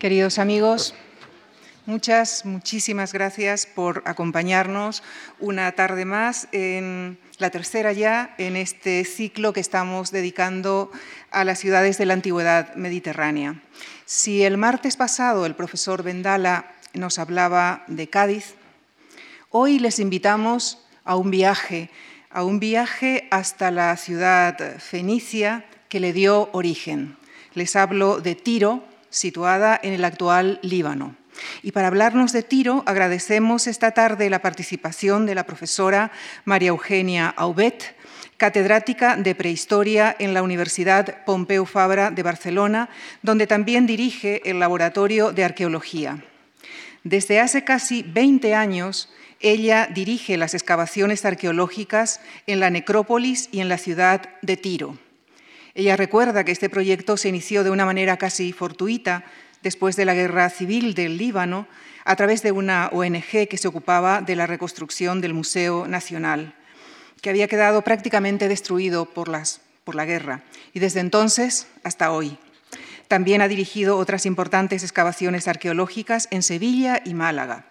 Queridos amigos, muchas, muchísimas gracias por acompañarnos una tarde más, en la tercera ya, en este ciclo que estamos dedicando a las ciudades de la antigüedad mediterránea. Si el martes pasado el profesor Vendala nos hablaba de Cádiz, hoy les invitamos a un viaje, a un viaje hasta la ciudad fenicia que le dio origen. Les hablo de Tiro, situada en el actual Líbano. Y para hablarnos de Tiro, agradecemos esta tarde la participación de la profesora María Eugenia Aubet, catedrática de Prehistoria en la Universidad Pompeu Fabra de Barcelona, donde también dirige el Laboratorio de Arqueología. Desde hace casi 20 años, ella dirige las excavaciones arqueológicas en la necrópolis y en la ciudad de Tiro. Ella recuerda que este proyecto se inició de una manera casi fortuita después de la guerra civil del Líbano a través de una ONG que se ocupaba de la reconstrucción del Museo Nacional, que había quedado prácticamente destruido por, la guerra y desde entonces hasta hoy. También ha dirigido otras importantes excavaciones arqueológicas en Sevilla y Málaga.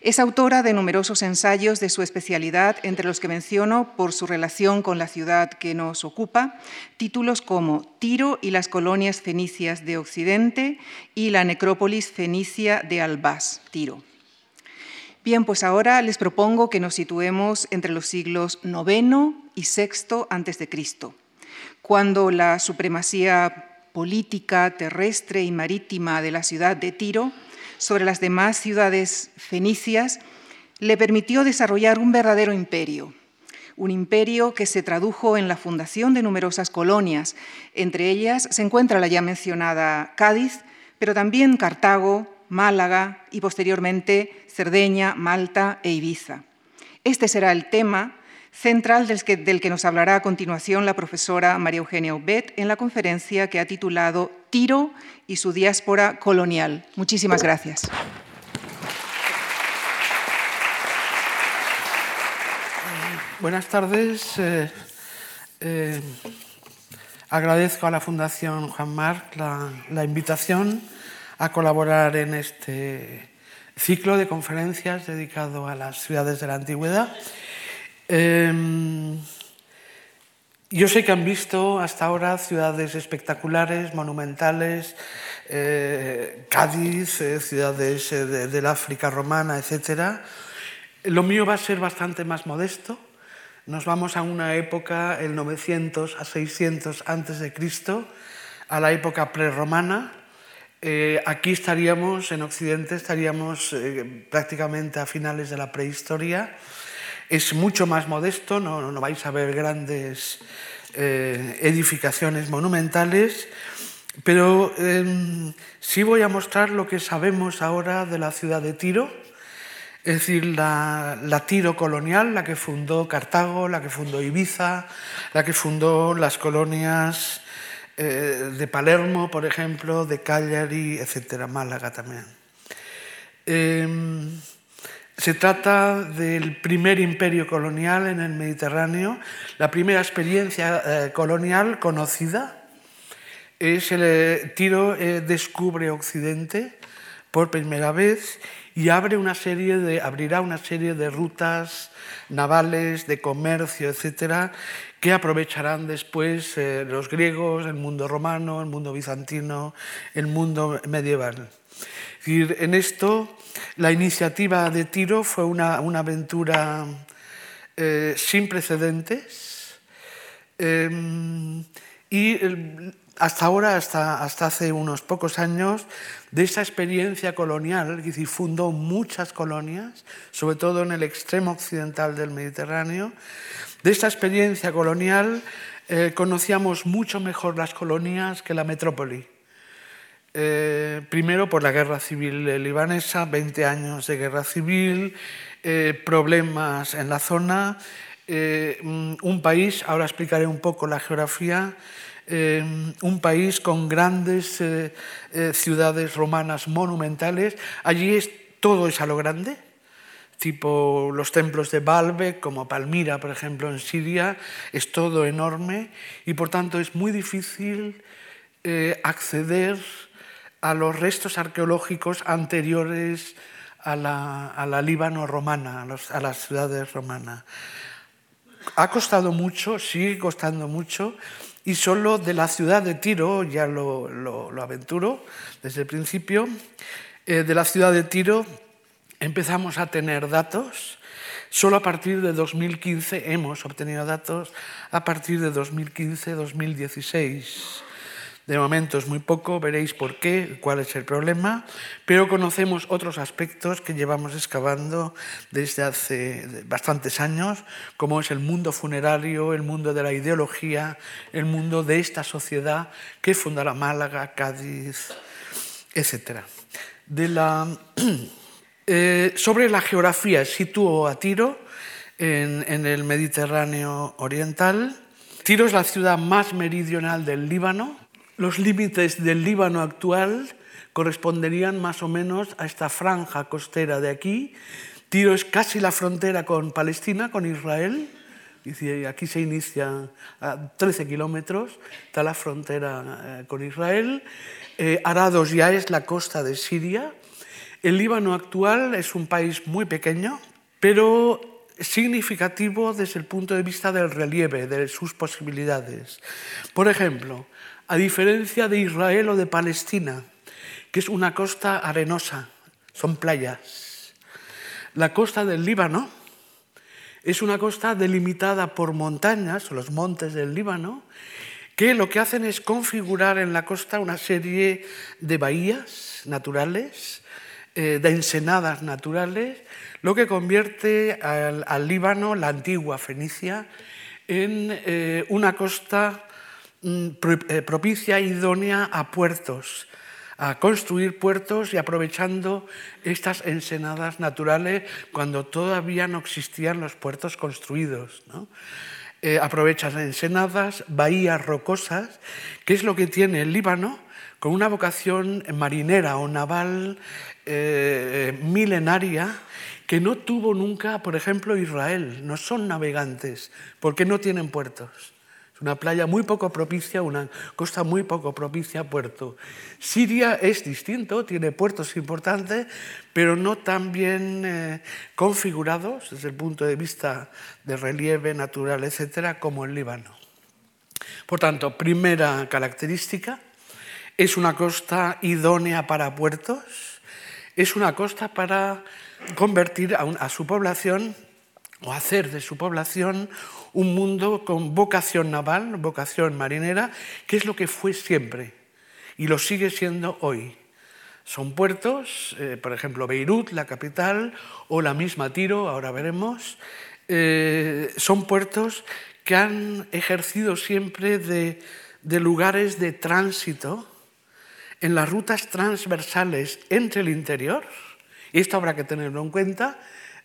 Es autora de numerosos ensayos de su especialidad, entre los que menciono, por su relación con la ciudad que nos ocupa, títulos como Tiro y las colonias fenicias de Occidente y la necrópolis fenicia de Albás, Tiro. Bien, pues ahora les propongo que nos situemos entre los siglos IX y VI a.C., cuando la supremacía política, terrestre y marítima de la ciudad de Tiro sobre las demás ciudades fenicias, le permitió desarrollar un verdadero imperio, un imperio que se tradujo en la fundación de numerosas colonias. Entre ellas se encuentra la ya mencionada Cádiz, pero también Cartago, Málaga y posteriormente Cerdeña, Malta e Ibiza. Este será el tema central del que, nos hablará a continuación la profesora María Eugenia Obet en la conferencia que ha titulado Tiro y su diáspora colonial. Muchísimas gracias. Buenas tardes. Eh, eh, agradezco a la Fundación Juan Marc la, invitación a colaborar en este ciclo de conferencias dedicado a las ciudades de la antigüedad Em, yo sé que han visto hasta ahora ciudades espectaculares, monumentales, eh, Cádiz, eh, ciudades eh, del África romana, etc. Lo mío va a ser bastante más modesto. Nos vamos a una época, el 900 a 600 antes de Cristo, a la época prerromana. aquí estaríamos, en Occidente, estaríamos prácticamente a finales de la prehistoria es mucho más modesto, no, no vais a ver grandes eh, edificaciones monumentales, pero em, sí voy a mostrar lo que sabemos ahora de la ciudad de Tiro, es decir, la, Tiro colonial, la que fundó Cartago, la que fundó Ibiza, la que fundó las colonias eh, de Palermo, por ejemplo, de Cagliari, etcétera, Málaga también. Em, se trata del primer imperio colonial en el Mediterráneo, la primera experiencia eh, colonial conocida. Es el eh, Tiro eh, descubre Occidente por primera vez y abre una serie de, abrirá una serie de rutas navales, de comercio, etcétera, que aprovecharán después los griegos, el mundo romano, el mundo bizantino, el mundo medieval. En esto la iniciativa de Tiro fue una, aventura eh, sin precedentes em, y hasta ahora, hasta, hasta, hace unos pocos años, de esa experiencia colonial, que fundó muchas colonias, sobre todo en el extremo occidental del Mediterráneo, de esta experiencia colonial eh, conocíamos mucho mejor las colonias que la metrópoli. Eh, primero por la guerra civil libanesa, 20 años de guerra civil, eh, problemas en la zona, eh, un país, ahora explicaré un poco la geografía, un país con grandes ciudades romanas monumentales. Allí es, todo es a lo grande, tipo los templos de Baalbek, como Palmira, por ejemplo, en Siria, es todo enorme y por tanto es muy difícil acceder a los restos arqueológicos anteriores a la, Líbano romana, a, las ciudades romanas. Ha costado mucho, sigue costando mucho, y solo de la ciudad de Tiro, ya lo, aventuro desde el principio, eh, de la ciudad de Tiro empezamos a tener datos. Solo a partir de 2015 hemos obtenido datos, a partir de 2015-2016. De momento es muy poco, veréis por qué, cuál es el problema, pero conocemos otros aspectos que llevamos excavando desde hace bastantes años, como es el mundo funerario, el mundo de la ideología, el mundo de esta sociedad que fundará Málaga, Cádiz, etc. Eh, sobre la geografía, sitúo a Tiro en, en el Mediterráneo oriental. Tiro es la ciudad más meridional del Líbano, los límites del Líbano actual corresponderían más o menos a esta franja costera de aquí. Tiro es casi la frontera con Palestina, con Israel. Aquí se inicia a 13 kilómetros, está la frontera eh, con Israel. Eh, Arados ya es la costa de Siria. El Líbano actual es un país muy pequeño, pero significativo desde el punto de vista del relieve, de sus posibilidades. Por ejemplo, a diferencia de Israel o de Palestina, que es una costa arenosa, son playas. La costa del Líbano es una costa delimitada por montañas, los montes del Líbano, que lo que hacen es configurar en la costa una serie de bahías naturales, eh, de ensenadas naturales, lo que convierte al, Líbano, la antigua Fenicia, en eh, una costa propicia e idónea a puertos, a construir puertos y aprovechando estas ensenadas naturales cuando todavía no existían los puertos construidos. ¿no? Eh, aprovechas ensenadas, bahías rocosas, que es lo que tiene el Líbano, con una vocación marinera o naval eh, milenaria que no tuvo nunca, por ejemplo, Israel. No son navegantes porque no tienen puertos. Una playa muy poco propicia, una costa muy poco propicia a puerto. Siria es distinto, tiene puertos importantes, pero no tan bien eh, configurados desde el punto de vista de relieve natural, etcétera, como el Líbano. Por tanto, primera característica, es una costa idónea para puertos, es una costa para convertir a su población o hacer de su población un mundo con vocación naval, vocación marinera, que es lo que fue siempre y lo sigue siendo hoy. Son puertos, eh, por ejemplo, Beirut, la capital, o la misma Tiro, ahora veremos, eh, son puertos que han ejercido siempre de, lugares de tránsito en las rutas transversales entre el interior, y esto habrá que tenerlo en cuenta,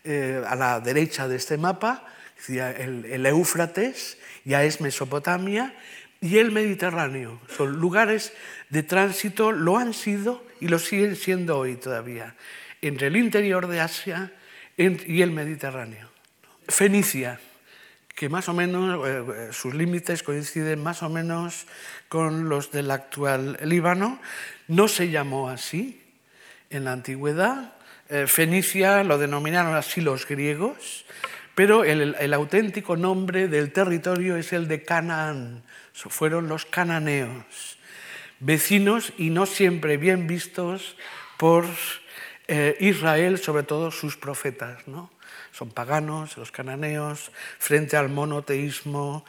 eh, a la derecha de este mapa, el, Éufrates, ya es Mesopotamia, y el Mediterráneo. Son lugares de tránsito, lo han sido y lo siguen siendo hoy todavía, entre el interior de Asia y el Mediterráneo. Fenicia, que más o menos eh, eh, sus límites coinciden más o menos con los del actual Líbano, no se llamó así en la antigüedad. Eh, Fenicia lo denominaron así los griegos, pero el, auténtico nombre del territorio es el de Canaán. Fueron los cananeos, vecinos y no siempre bien vistos por eh, Israel, sobre todo sus profetas. Son paganos, los cananeos, frente al monoteísmo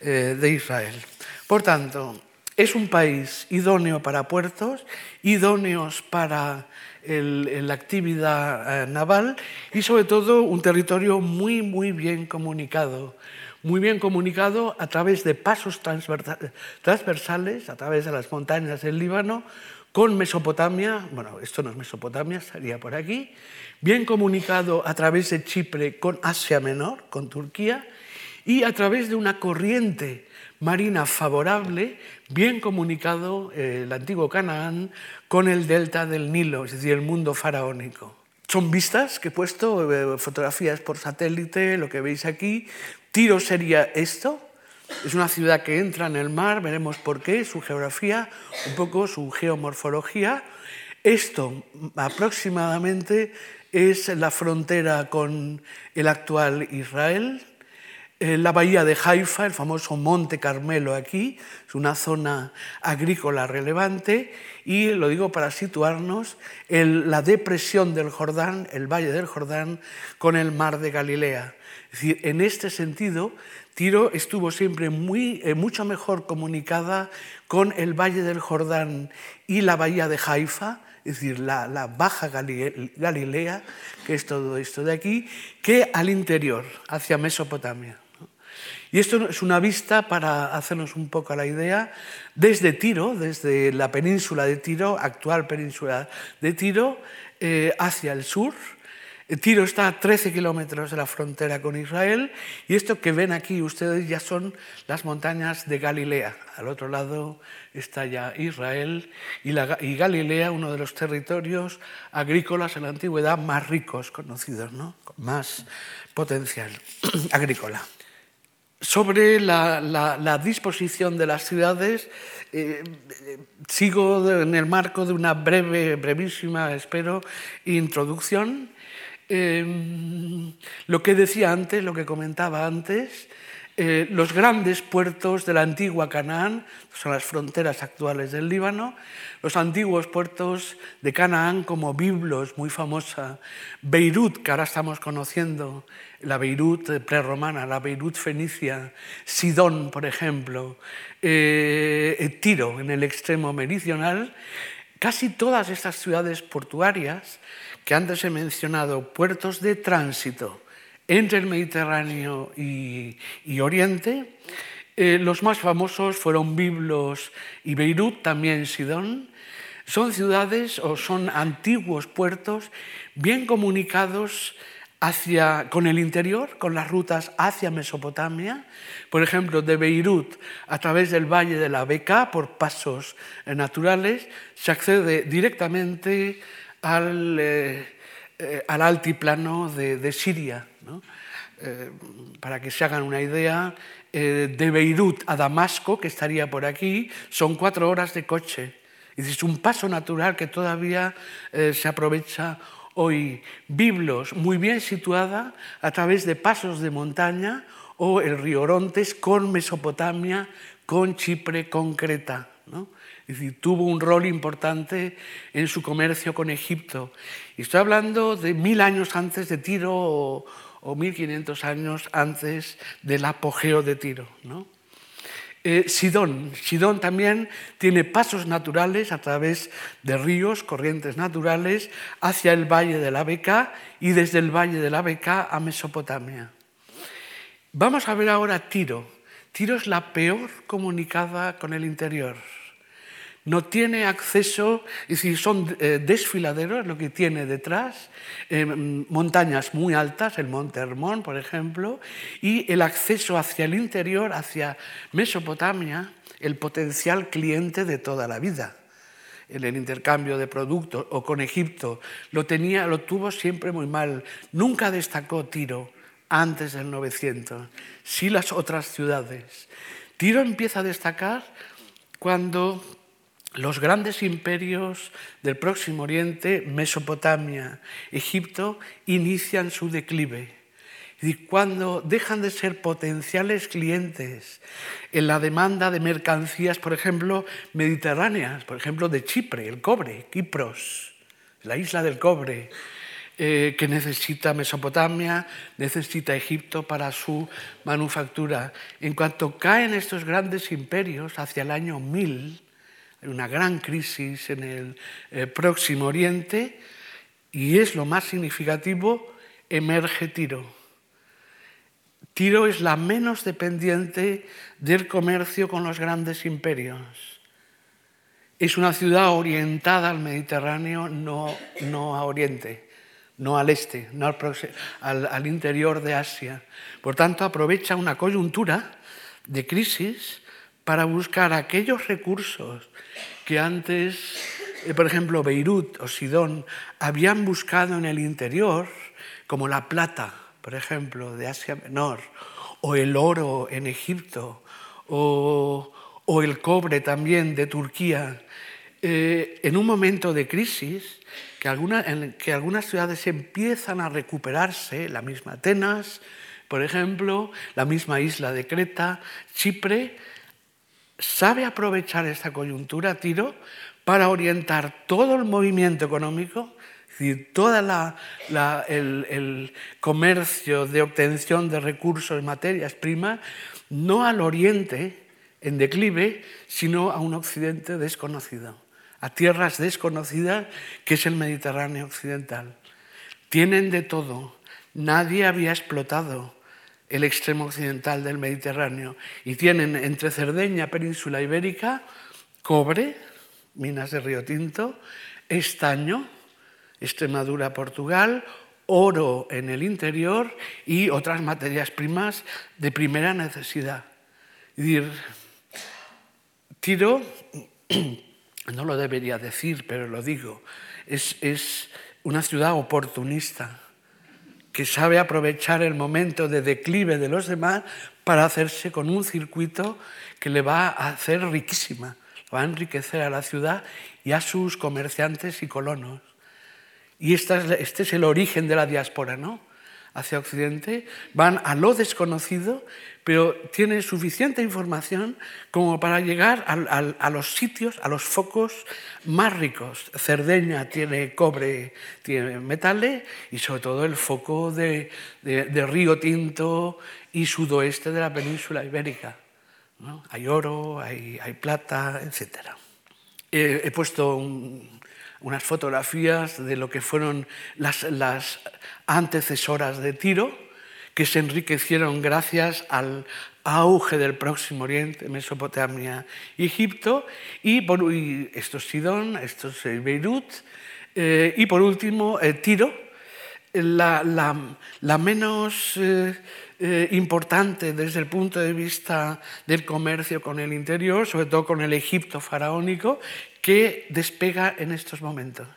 eh, de Israel. Por tanto, es un país idóneo para puertos, idóneos para la actividad eh, naval y sobre todo un territorio muy, muy bien comunicado. Muy bien comunicado a través de pasos transversales, a través de las montañas del Líbano, con Mesopotamia, bueno, esto no es Mesopotamia, estaría por aquí, bien comunicado a través de Chipre con Asia Menor, con Turquía, y a través de una corriente marina favorable, bien comunicado eh, el antiguo Canaán con el delta del Nilo, es decir, el mundo faraónico. Son vistas que he puesto, eh, fotografías por satélite, lo que veis aquí. Tiro sería esto, Es una ciudad que entra en el mar, veremos por qué, su geografía, un poco su geomorfología. Esto aproximadamente es la frontera con el actual Israel, la bahía de Haifa, el famoso Monte Carmelo aquí, es una zona agrícola relevante y lo digo para situarnos, en la depresión del Jordán, el valle del Jordán, con el mar de Galilea. Es decir, en este sentido, Tiro estuvo siempre muy, eh, mucho mejor comunicada con el valle del Jordán y la bahía de Haifa, es decir, la, baja Galilea, que es todo esto de aquí, que al interior, hacia Mesopotamia. Y esto es una vista para hacernos un poco la idea desde Tiro, desde la península de Tiro, actual península de Tiro, eh, hacia el sur. Tiro está a 13 kilómetros de la frontera con Israel y esto que ven aquí ustedes ya son las montañas de Galilea. Al otro lado está ya Israel y, Galilea, uno de los territorios agrícolas en la antigüedad más ricos conocidos, ¿no? más potencial agrícola sobre la, disposición de las ciudades, eh, sigo en el marco de una breve, brevísima, espero, introducción. Eh, lo que decía antes, lo que comentaba antes, eh, los grandes puertos de la antigua Canaán, son las fronteras actuales del Líbano, los antiguos puertos de Canaán como Biblos, muy famosa, Beirut, que ahora estamos conociendo, la Beirut prerromana, la Beirut fenicia, Sidón, por ejemplo, eh, Tiro, en el extremo meridional, casi todas estas ciudades portuarias que antes he mencionado, puertos de tránsito entre el Mediterráneo y, Oriente, eh, los más famosos fueron Biblos y Beirut, también Sidón. Son ciudades o son antiguos puertos bien comunicados con el interior, con las rutas hacia Mesopotamia, por ejemplo, de Beirut a través del valle de la Beca, por pasos eh, naturales, se accede directamente al, eh, eh, altiplano de, Siria. Para que se hagan una idea, de Beirut a Damasco, que estaría por aquí, son cuatro horas de coche. Es un paso natural que todavía se aprovecha hoy Biblos muy bien situada a través de pasos de montaña o el río Orontes con Mesopotamia, con Chipre, con Creta. Tuvo un rol importante en su comercio con Egipto. Estoy hablando de mil años antes de Tiro o, mil quinientos años antes del apogeo de Tiro. ¿no? Eh, Sidón. Sidón también tiene pasos naturales a través de ríos, corrientes naturales, hacia el valle de la Beca y desde el valle de la Beca a Mesopotamia. Vamos a ver ahora Tiro. Tiro es la peor comunicada con el interior no tiene acceso, es decir, son eh, desfiladeros lo que tiene detrás, eh, montañas muy altas, el Monte Hermón, por ejemplo, y el acceso hacia el interior, hacia Mesopotamia, el potencial cliente de toda la vida. En el intercambio de productos o con Egipto lo tenía, lo tuvo siempre muy mal. Nunca destacó Tiro antes del 900, sí las otras ciudades. Tiro empieza a destacar cuando los grandes imperios del Próximo Oriente, Mesopotamia, Egipto, inician su declive. Y cuando dejan de ser potenciales clientes en la demanda de mercancías, por ejemplo, mediterráneas, por ejemplo, de Chipre, el cobre, Kipros, la isla del cobre, eh, que necesita Mesopotamia, necesita Egipto para su manufactura. En cuanto caen estos grandes imperios hacia el año 1000, una gran crisis en el eh, Próximo Oriente y es lo más significativo, emerge Tiro. Tiro es la menos dependiente del comercio con los grandes imperios. Es una ciudad orientada al Mediterráneo, no, no a Oriente, no al este, no al, al interior de Asia. Por tanto, aprovecha una coyuntura de crisis para buscar aquellos recursos que antes, eh, por ejemplo, Beirut o Sidón habían buscado en el interior, como la plata, por ejemplo, de Asia Menor, o el oro en Egipto, o, el cobre también de Turquía, eh, en un momento de crisis que en que algunas ciudades empiezan a recuperarse, la misma Atenas, por ejemplo, la misma isla de Creta, Chipre, sabe aprovechar esta coyuntura, Tiro, para orientar todo el movimiento económico, es decir, todo el, el, comercio de obtención de recursos, materias primas, no al oriente en declive, sino a un occidente desconocido, a tierras desconocidas que es el Mediterráneo occidental. Tienen de todo, nadie había explotado el extremo occidental del Mediterráneo y tienen entre Cerdeña, península ibérica, cobre, minas de río tinto, estaño, Extremadura, Portugal, oro en el interior y otras materias primas de primera necesidad. Tiro, no lo debería decir, pero lo digo, es, es una ciudad oportunista que sabe aprovechar el momento de declive de los demás para hacerse con un circuito que le va a hacer riquísima, va a enriquecer a la ciudad y a sus comerciantes y colonos. Y este es el origen de la diáspora, ¿no? Hacia Occidente, van a lo desconocido pero tiene suficiente información como para llegar a, los sitios, a los focos más ricos. Cerdeña tiene cobre, tiene metales y sobre todo el foco de, Río Tinto y sudoeste de la península ibérica. Hay oro, hay, plata, etc. He, puesto unas fotografías de lo que fueron las, antecesoras de Tiro que se enriquecieron gracias al auge del Próximo Oriente, Mesopotamia, Egipto, y, por, esto es Sidón, esto es eh, Beirut, eh, y por último eh, Tiro, la, menos importante desde el punto de vista del comercio con el interior, sobre todo con el Egipto faraónico, que despega en estos momentos.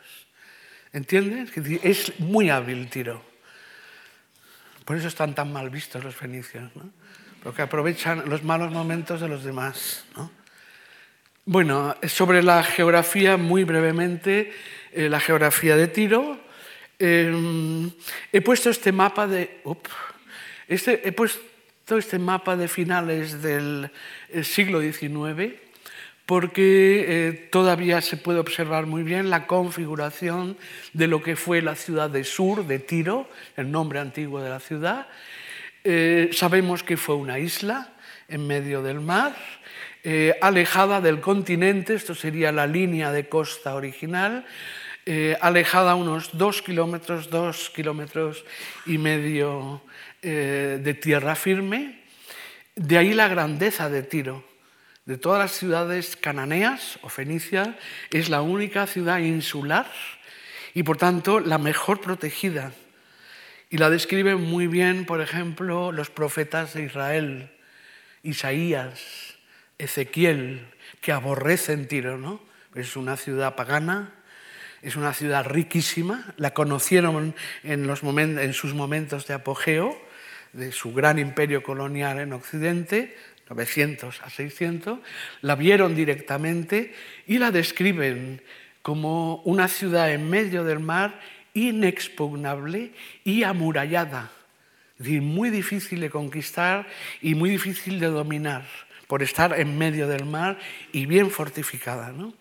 ¿Entiendes? Es muy hábil Tiro. Por eso están tan mal vistos los fenicios, porque aprovechan los malos momentos de los demás. Bueno, sobre la geografía, muy brevemente, eh, la geografía de Tiro. Em, he puesto este mapa de. este, he puesto este mapa de finales del eh, siglo XIX porque eh, todavía se puede observar muy bien la configuración de lo que fue la ciudad de Sur, de Tiro, el nombre antiguo de la ciudad. Eh, sabemos que fue una isla en medio del mar, eh, alejada del continente, esto sería la línea de costa original, alejada unos dos kilómetros, dos kilómetros y medio de tierra firme. De ahí la grandeza de Tiro de todas las ciudades cananeas o fenicias, es la única ciudad insular y por tanto la mejor protegida. Y la describen muy bien, por ejemplo, los profetas de Israel, Isaías, Ezequiel, que aborrecen Tiro, ¿no? Es una ciudad pagana, es una ciudad riquísima, la conocieron en, sus momentos de apogeo de su gran imperio colonial en Occidente, 900 a 600, la vieron directamente y la describen como una ciudad en medio del mar inexpugnable y amurallada, es decir, muy difícil de conquistar y muy difícil de dominar por estar en medio del mar y bien fortificada. ¿no?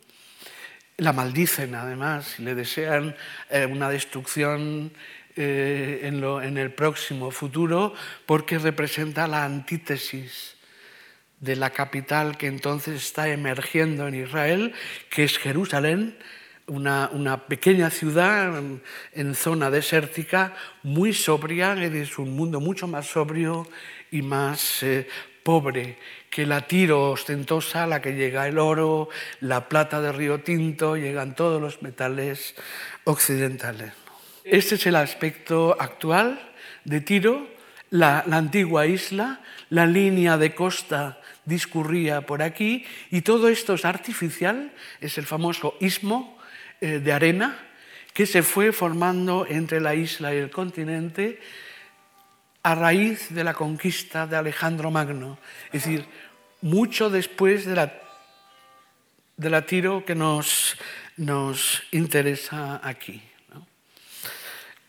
La maldicen además y le desean eh, una destrucción eh, en, en el próximo futuro porque representa la antítesis de la capital que entonces está emergiendo en Israel, que es Jerusalén, una, pequeña ciudad en, zona desértica, muy sobria, es un mundo mucho más sobrio y más eh, pobre que la Tiro ostentosa, la que llega el oro, la plata de Río Tinto, llegan todos los metales occidentales. Este es el aspecto actual de Tiro, la, antigua isla, la línea de costa discurría por aquí y todo esto es artificial, es el famoso istmo eh, de arena que se fue formando entre la isla y el continente a raíz de la conquista de Alejandro Magno. Es decir, mucho después de la, de la Tiro que nos, nos interesa aquí.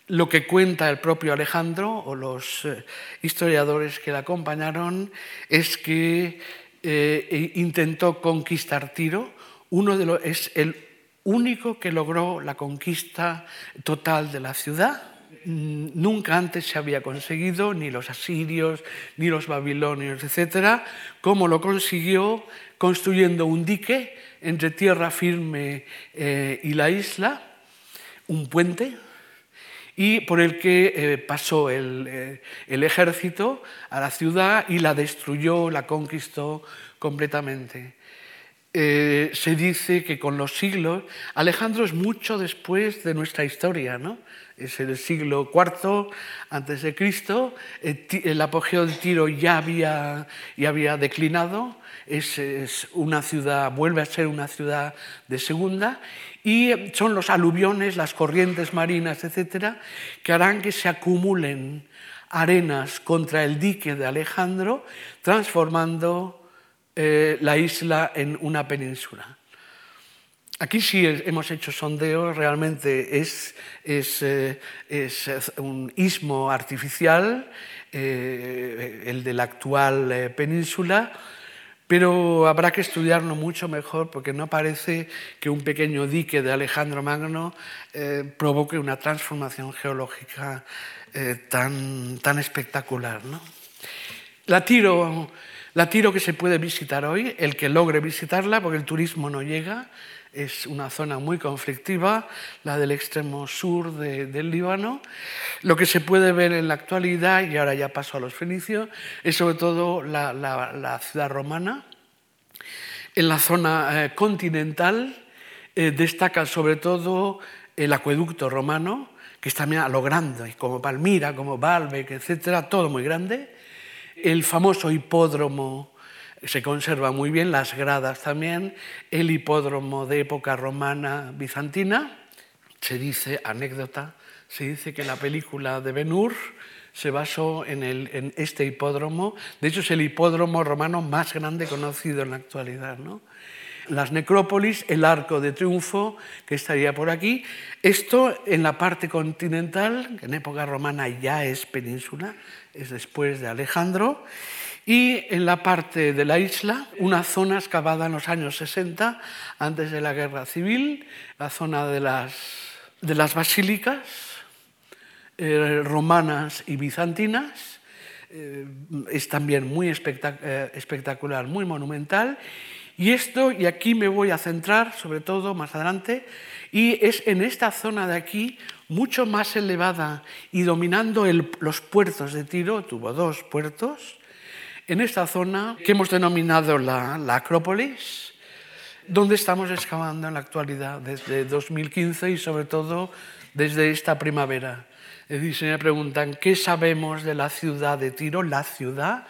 Lo que cuenta el propio Alejandro o los eh, historiadores que le acompañaron es que eh, intentó conquistar Tiro, uno de los, es el único que logró la conquista total de la ciudad. Mm, nunca antes se había conseguido, ni los asirios, ni los babilonios, etcétera, como lo consiguió construyendo un dique entre tierra firme eh, y la isla, un puente, y por el que eh, pasó eh, el, ejército a la ciudad y la destruyó, la conquistó completamente. Eh, se dice que con los siglos, Alejandro es mucho después de nuestra historia, ¿no? es el siglo IV antes de Cristo, el apogeo de Tiro ya había, ya había declinado, es, una ciudad, vuelve a ser una ciudad de segunda y son los aluviones, las corrientes marinas, etcétera, que harán que se acumulen arenas contra el dique de Alejandro, transformando eh, la isla en una península. Aquí sí hemos hecho sondeos, realmente es, es, eh, un istmo artificial, eh, el de la actual península, pero habrá que estudiarlo mucho mejor porque no parece que un pequeño dique de Alejandro Magno eh, provoque una transformación geológica eh, tan, tan, espectacular. La, tiro, la tiro que se puede visitar hoy, el que logre visitarla, porque el turismo no llega, es una zona muy conflictiva, la del extremo sur del Líbano. Lo que se puede ver en la actualidad, y ahora ya paso a los fenicios, es sobre todo la, ciudad romana. En la zona eh, continental eh, destaca sobre todo el acueducto romano, que está a lo grande, como Palmira, como Baalbek, etcétera, todo muy grande. El famoso hipódromo se conserva muy bien, las gradas también, el hipódromo de época romana bizantina. Se dice, anécdota, se dice que la película de Ben Hur se basó en, en, este hipódromo. De hecho, es el hipódromo romano más grande conocido en la actualidad. ¿no? Las necrópolis, el arco de triunfo, que estaría por aquí. Esto en la parte continental, que en época romana ya es península, es después de Alejandro. Y en la parte de la isla, una zona excavada en los años 60, antes de la guerra civil, la zona de las, de las basílicas eh, romanas y bizantinas. Eh, es también muy eh, espectacular, muy monumental. Y esto, y aquí me voy a centrar sobre todo más adelante, y es en esta zona de aquí, mucho más elevada y dominando los puertos de Tiro, tuvo dos puertos, en esta zona que hemos denominado la, Acrópolis, donde estamos excavando en la actualidad desde 2015 y sobre todo desde esta primavera. Es decir, me preguntan, ¿qué sabemos de la ciudad de Tiro? La ciudad,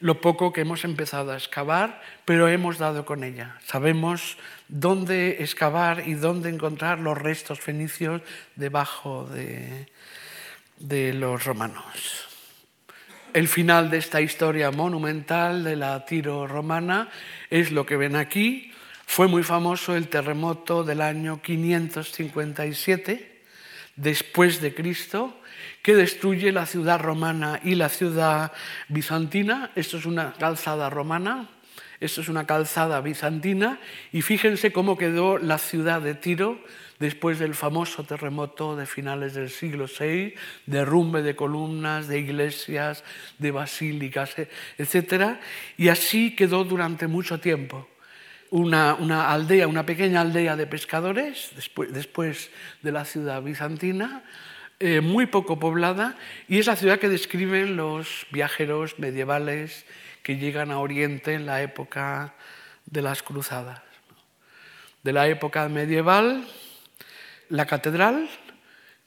lo poco que hemos empezado a excavar, pero hemos dado con ella. Sabemos dónde excavar y dónde encontrar los restos fenicios debajo de, de los romanos. El final de esta historia monumental de la Tiro romana es lo que ven aquí. Fue muy famoso el terremoto del año 557 después de Cristo que destruye la ciudad romana y la ciudad bizantina. Esto es una calzada romana, esto es una calzada bizantina y fíjense cómo quedó la ciudad de Tiro después del famoso terremoto de finales del siglo VI, derrumbe de columnas, de iglesias, de basílicas, etc. Y así quedó durante mucho tiempo. Una, aldea, una pequeña aldea de pescadores, después, de la ciudad bizantina, eh, muy poco poblada, y es la ciudad que describen los viajeros medievales que llegan a Oriente en la época de las cruzadas. De la época medieval, la catedral,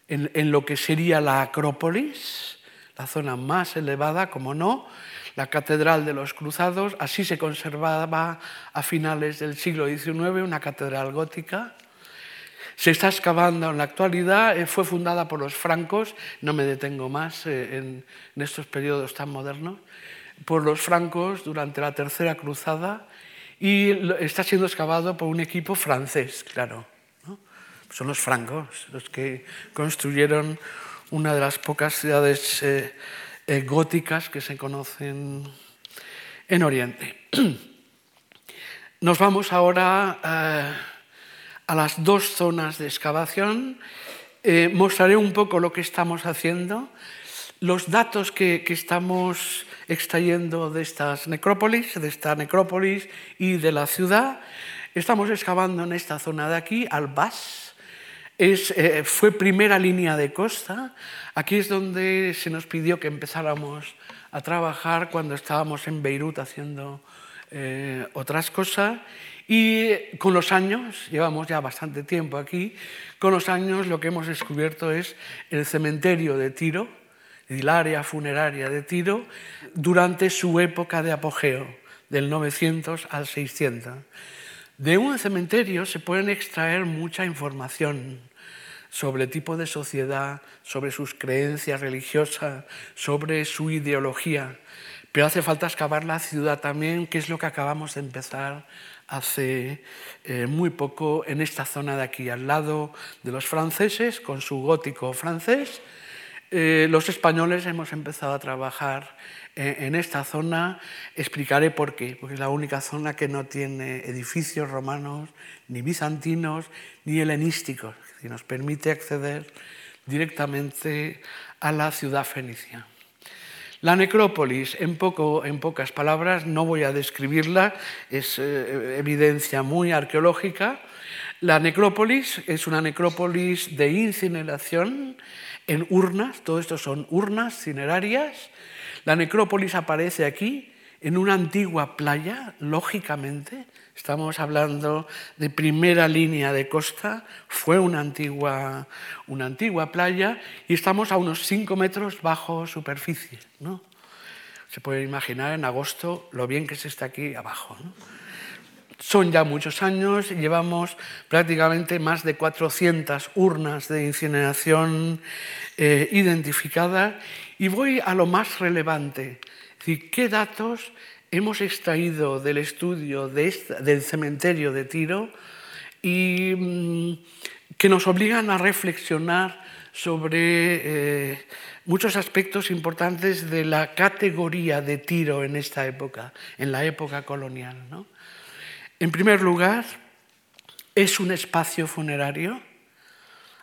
en, lo que sería la Acrópolis, la zona más elevada, como no, la Catedral de los Cruzados, así se conservaba a finales del siglo XIX, una catedral gótica. Se está excavando en la actualidad, eh, fue fundada por los francos, no me detengo más eh, en, estos periodos tan modernos, por los francos durante la Tercera Cruzada y está siendo excavado por un equipo francés, claro. Son los francos los que construyeron una de las pocas ciudades eh, eh, góticas que se conocen en Oriente. Nos vamos ahora eh, a las dos zonas de excavación. mostraré un poco lo que estamos haciendo, los datos que, que estamos extrayendo de estas necrópolis, de esta necrópolis y de la ciudad. Estamos excavando en esta zona de aquí, Albás. Eh, fue primera línea de costa. Aquí es donde se nos pidió que empezáramos a trabajar cuando estábamos en Beirut haciendo eh, otras cosas. Y con los años, llevamos ya bastante tiempo aquí, con los años lo que hemos descubierto es el cementerio de Tiro, el área funeraria de Tiro durante su época de apogeo, del 900 al 600. De un cementerio se pueden extraer mucha información sobre tipo de sociedad, sobre sus creencias religiosas, sobre su ideología. Pero hace falta excavar la ciudad también, que es lo que acabamos de empezar hace eh, muy poco en esta zona de aquí, al lado de los franceses, con su gótico francés, eh, los españoles hemos empezado a trabajar eh, en esta zona. Explicaré por qué, porque es la única zona que no tiene edificios romanos, ni bizantinos, ni helenísticos, que nos permite acceder directamente a la ciudad fenicia. La necrópolis, en, poco, en pocas palabras, no voy a describirla, es eh, evidencia muy arqueológica. La necrópolis es una necrópolis de incineración en urnas, todo esto son urnas cinerarias. La necrópolis aparece aquí, en una antigua playa, lógicamente. Estamos hablando de primera línea de costa, fue una antigua, una antigua playa y estamos a unos 5 metros bajo superficie. ¿no? Se puede imaginar en agosto lo bien que se está aquí abajo. Son ya muchos años, llevamos prácticamente más de 400 urnas de incineración eh, identificadas y voy a lo más relevante, qué datos hemos extraído del estudio del cementerio de Tiro y mm, que nos obligan a reflexionar sobre eh, muchos aspectos importantes de la categoría de Tiro en esta época, en la época colonial. En primer lugar, es un espacio funerario.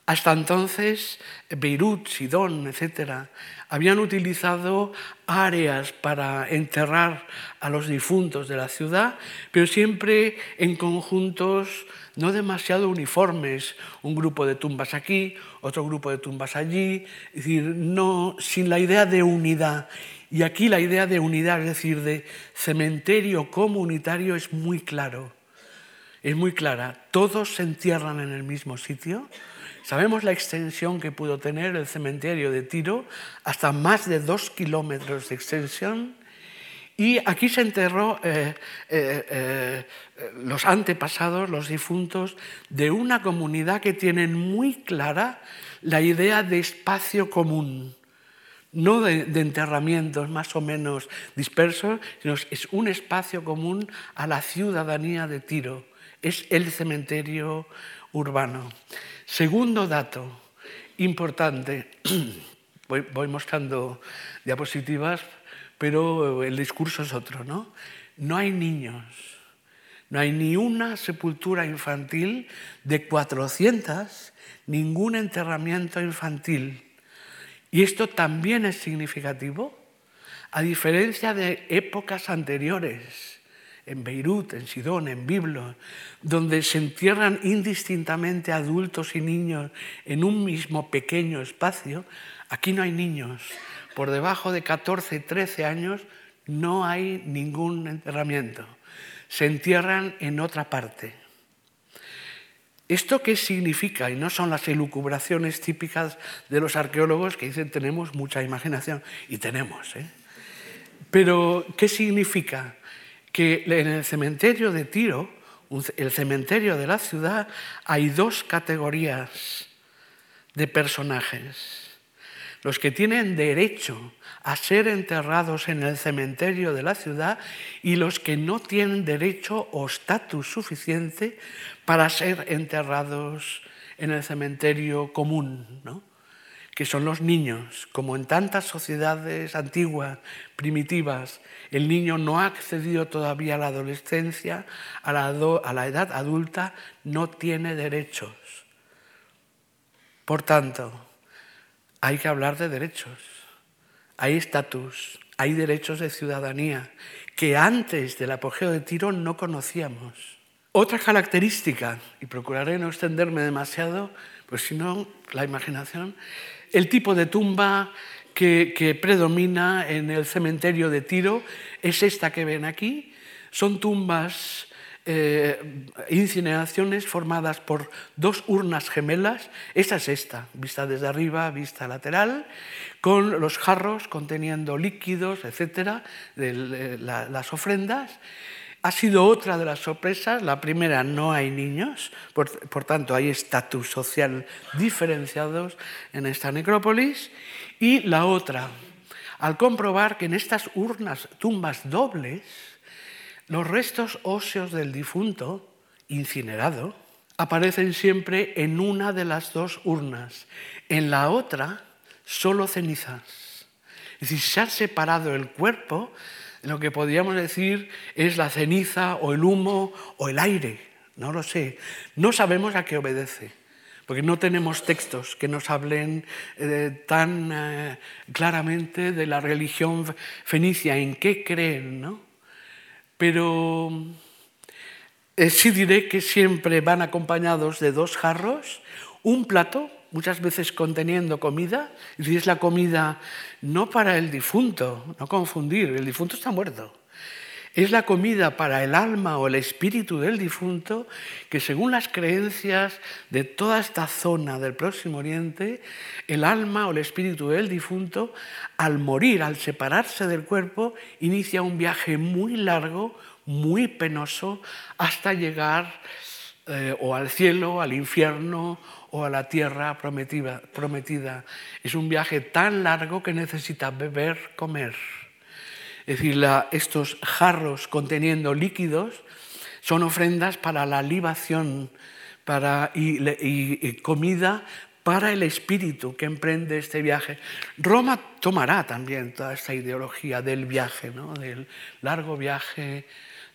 Hasta entonces, Beirut, Sidón, etc., habían utilizado áreas para enterrar a los difuntos de la ciudad, pero siempre en conjuntos no demasiado uniformes, un grupo de tumbas aquí, otro grupo de tumbas allí, es decir, no, sin la idea de unidad. Y aquí la idea de unidad, es decir, de cementerio comunitario es muy claro. Es muy clara. Todos se entierran en el mismo sitio. Sabemos la extensión que pudo tener el cementerio de Tiro, hasta más de dos kilómetros de extensión. Y aquí se enterró eh, eh, eh, los antepasados, los difuntos, de una comunidad que tienen muy clara la idea de espacio común no de, enterramientos más o menos dispersos, sino es un espacio común a la ciudadanía de Tiro. Es el cementerio urbano. Segundo dato importante, voy, mostrando diapositivas, pero el discurso es otro, ¿no? No hay niños, no hay ni una sepultura infantil de 400, ningún enterramiento infantil y esto también es significativo, a diferencia de épocas anteriores, en Beirut, en Sidón, en Biblo, donde se entierran indistintamente adultos y niños en un mismo pequeño espacio, aquí no hay niños. Por debajo de 14, 13 años no hay ningún enterramiento. Se entierran en otra parte. ¿Esto qué significa? Y no son las elucubraciones típicas de los arqueólogos que dicen tenemos mucha imaginación, y tenemos. ¿eh? Pero, ¿qué significa? Que en el cementerio de Tiro, el cementerio de la ciudad, hay dos categorías de personajes. los que tienen derecho a ser enterrados en el cementerio de la ciudad y los que no tienen derecho o estatus suficiente para ser enterrados en el cementerio común, ¿no? Que son los niños. Como en tantas sociedades antiguas, primitivas, el niño no ha accedido todavía a la adolescencia, a la, a la edad adulta, no tiene derechos. Por tanto, hay que hablar de derechos. Hay estatus, hay derechos de ciudadanía que antes del apogeo de Tiro no conocíamos. Otra característica, y procuraré no extenderme demasiado, pues si no, la imaginación, el tipo de tumba que, predomina en el cementerio de Tiro es esta que ven aquí. Son tumbas eh, incineraciones formadas por dos urnas gemelas. Esta es esta, vista desde arriba, vista lateral, con los jarros conteniendo líquidos, etcétera, de las ofrendas. Ha sido otra de las sorpresas. La primera, no hay niños, por, tanto hay estatus social diferenciados en esta necrópolis. Y la otra, al comprobar que en estas urnas, tumbas dobles, los restos óseos del difunto, incinerado, aparecen siempre en una de las dos urnas. En la otra, solo cenizas. Es decir, se ha separado el cuerpo lo que podríamos decir es la ceniza o el humo o el aire, no lo sé. No sabemos a qué obedece, porque no tenemos textos que nos hablen eh, tan eh, claramente de la religión fenicia, en qué creen, ¿no? Pero eh, sí diré que siempre van acompañados de dos jarros, un plato muchas veces conteniendo comida, y es la comida no para el difunto, no confundir, el difunto está muerto. Es la comida para el alma o el espíritu del difunto que según las creencias de toda esta zona del Próximo Oriente, el alma o el espíritu del difunto, al morir, al separarse del cuerpo, inicia un viaje muy largo, muy penoso, hasta llegar eh, o al cielo, al infierno o a la tierra prometida. Es un viaje tan largo que necesita beber, comer. Es decir, estos jarros conteniendo líquidos son ofrendas para la libación para, y, comida para el espíritu que emprende este viaje. Roma tomará también toda esta ideología del viaje, ¿no? del largo viaje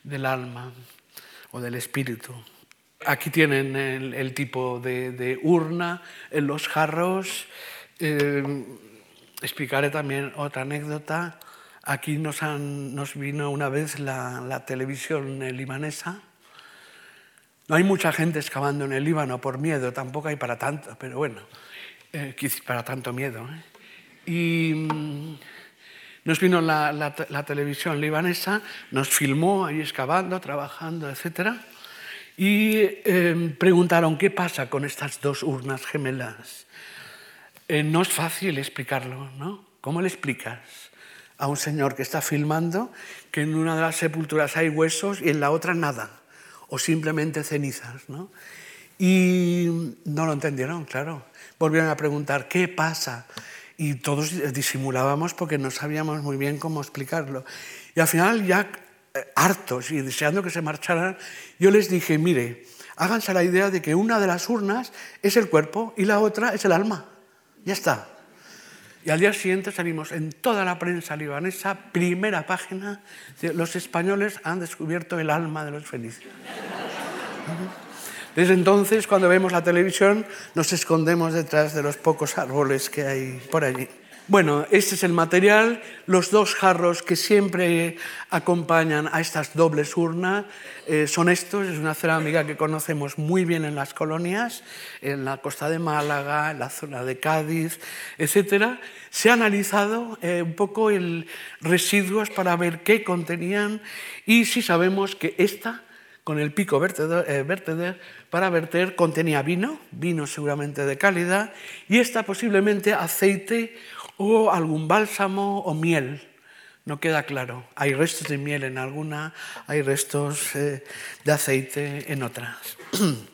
del alma o del espíritu. Aquí tienen el, tipo de, urna, en los jarros. Eh, explicaré también otra anécdota. Aquí nos, vino una vez la, televisión libanesa. No hay mucha gente excavando en el Líbano por miedo, tampoco hay para tanto, pero bueno, eh, para tanto miedo. ¿eh? Y mm, nos vino la, la, televisión libanesa, nos filmó ahí excavando, trabajando, etcétera y em, preguntaron qué pasa con estas dos urnas gemelas. Eh, no es fácil explicarlo, ¿no? ¿Cómo le explicas a un señor que está filmando que en una de las sepulturas hay huesos y en la otra nada? O simplemente cenizas, ¿no? Y no lo entendieron, claro. Volvieron a preguntar, ¿qué pasa? Y todos disimulábamos porque no sabíamos muy bien cómo explicarlo. Y al final ya hartos y deseando que se marcharan, yo les dije, mire, háganse la idea de que una de las urnas es el cuerpo y la otra es el alma. Ya está. Y al día siguiente salimos en toda la prensa libanesa, primera página, los españoles han descubierto el alma de los fenicios. Desde entonces, cuando vemos la televisión, nos escondemos detrás de los pocos árboles que hay por allí. Bueno, este es el material, los dos jarros que siempre acompañan a estas dobles urnas eh, son estos, es una cerámica que conocemos muy bien en las colonias, en la costa de Málaga, en la zona de Cádiz, etc. Se ha analizado eh, un poco el residuos para ver qué contenían y si sabemos que esta con el pico vertedor, eh, para verter contenía vino, vino seguramente de calidad, y esta posiblemente aceite o algún bálsamo o miel. No queda claro. Hay restos de miel en alguna, hay restos eh, de aceite en otras.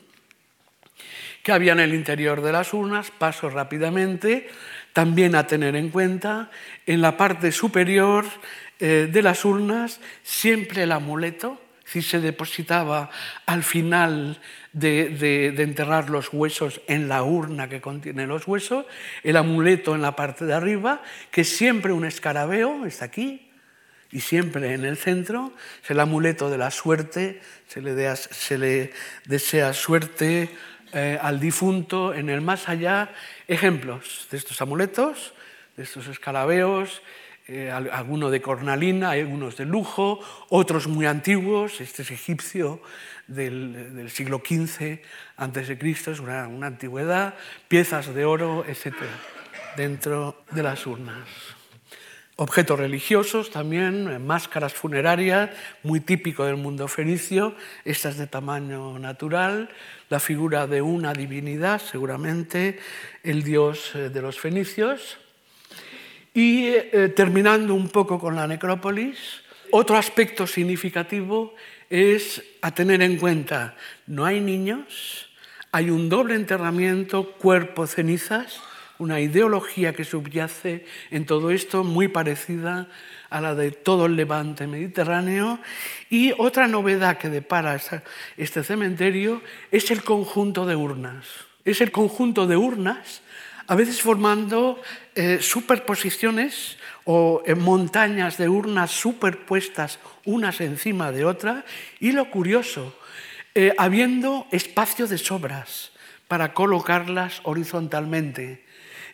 que había en el interior de las urnas. Paso rápidamente. También a tener en cuenta, en la parte superior eh, de las urnas, siempre el amuleto, si se depositaba al final de, enterrar los huesos en la urna que contiene los huesos, el amuleto en la parte de arriba, que siempre un escarabeo, está aquí, y siempre en el centro, es el amuleto de la suerte, se le, se le desea suerte eh, al difunto en el más allá. Ejemplos de estos amuletos, de estos escarabeos, eh, algunos de cornalina, algunos de lujo, otros muy antiguos, este es egipcio del, siglo XV a.C., es una, antigüedad, piezas de oro, etc., dentro de las urnas objetos religiosos también, eh, máscaras funerarias, muy típico del mundo fenicio, estas de tamaño natural, la figura de una divinidad, seguramente el dios eh, de los fenicios. Y eh, terminando un poco con la necrópolis, otro aspecto significativo es a tener en cuenta, no hay niños, hay un doble enterramiento, cuerpo, cenizas, una ideología que subyace en todo esto muy parecida a la de todo el levante mediterráneo. Y otra novedad que depara este cementerio es el conjunto de urnas. Es el conjunto de urnas, a veces formando eh, superposiciones o eh, montañas de urnas superpuestas unas encima de otras. Y lo curioso, eh, habiendo espacio de sobras para colocarlas horizontalmente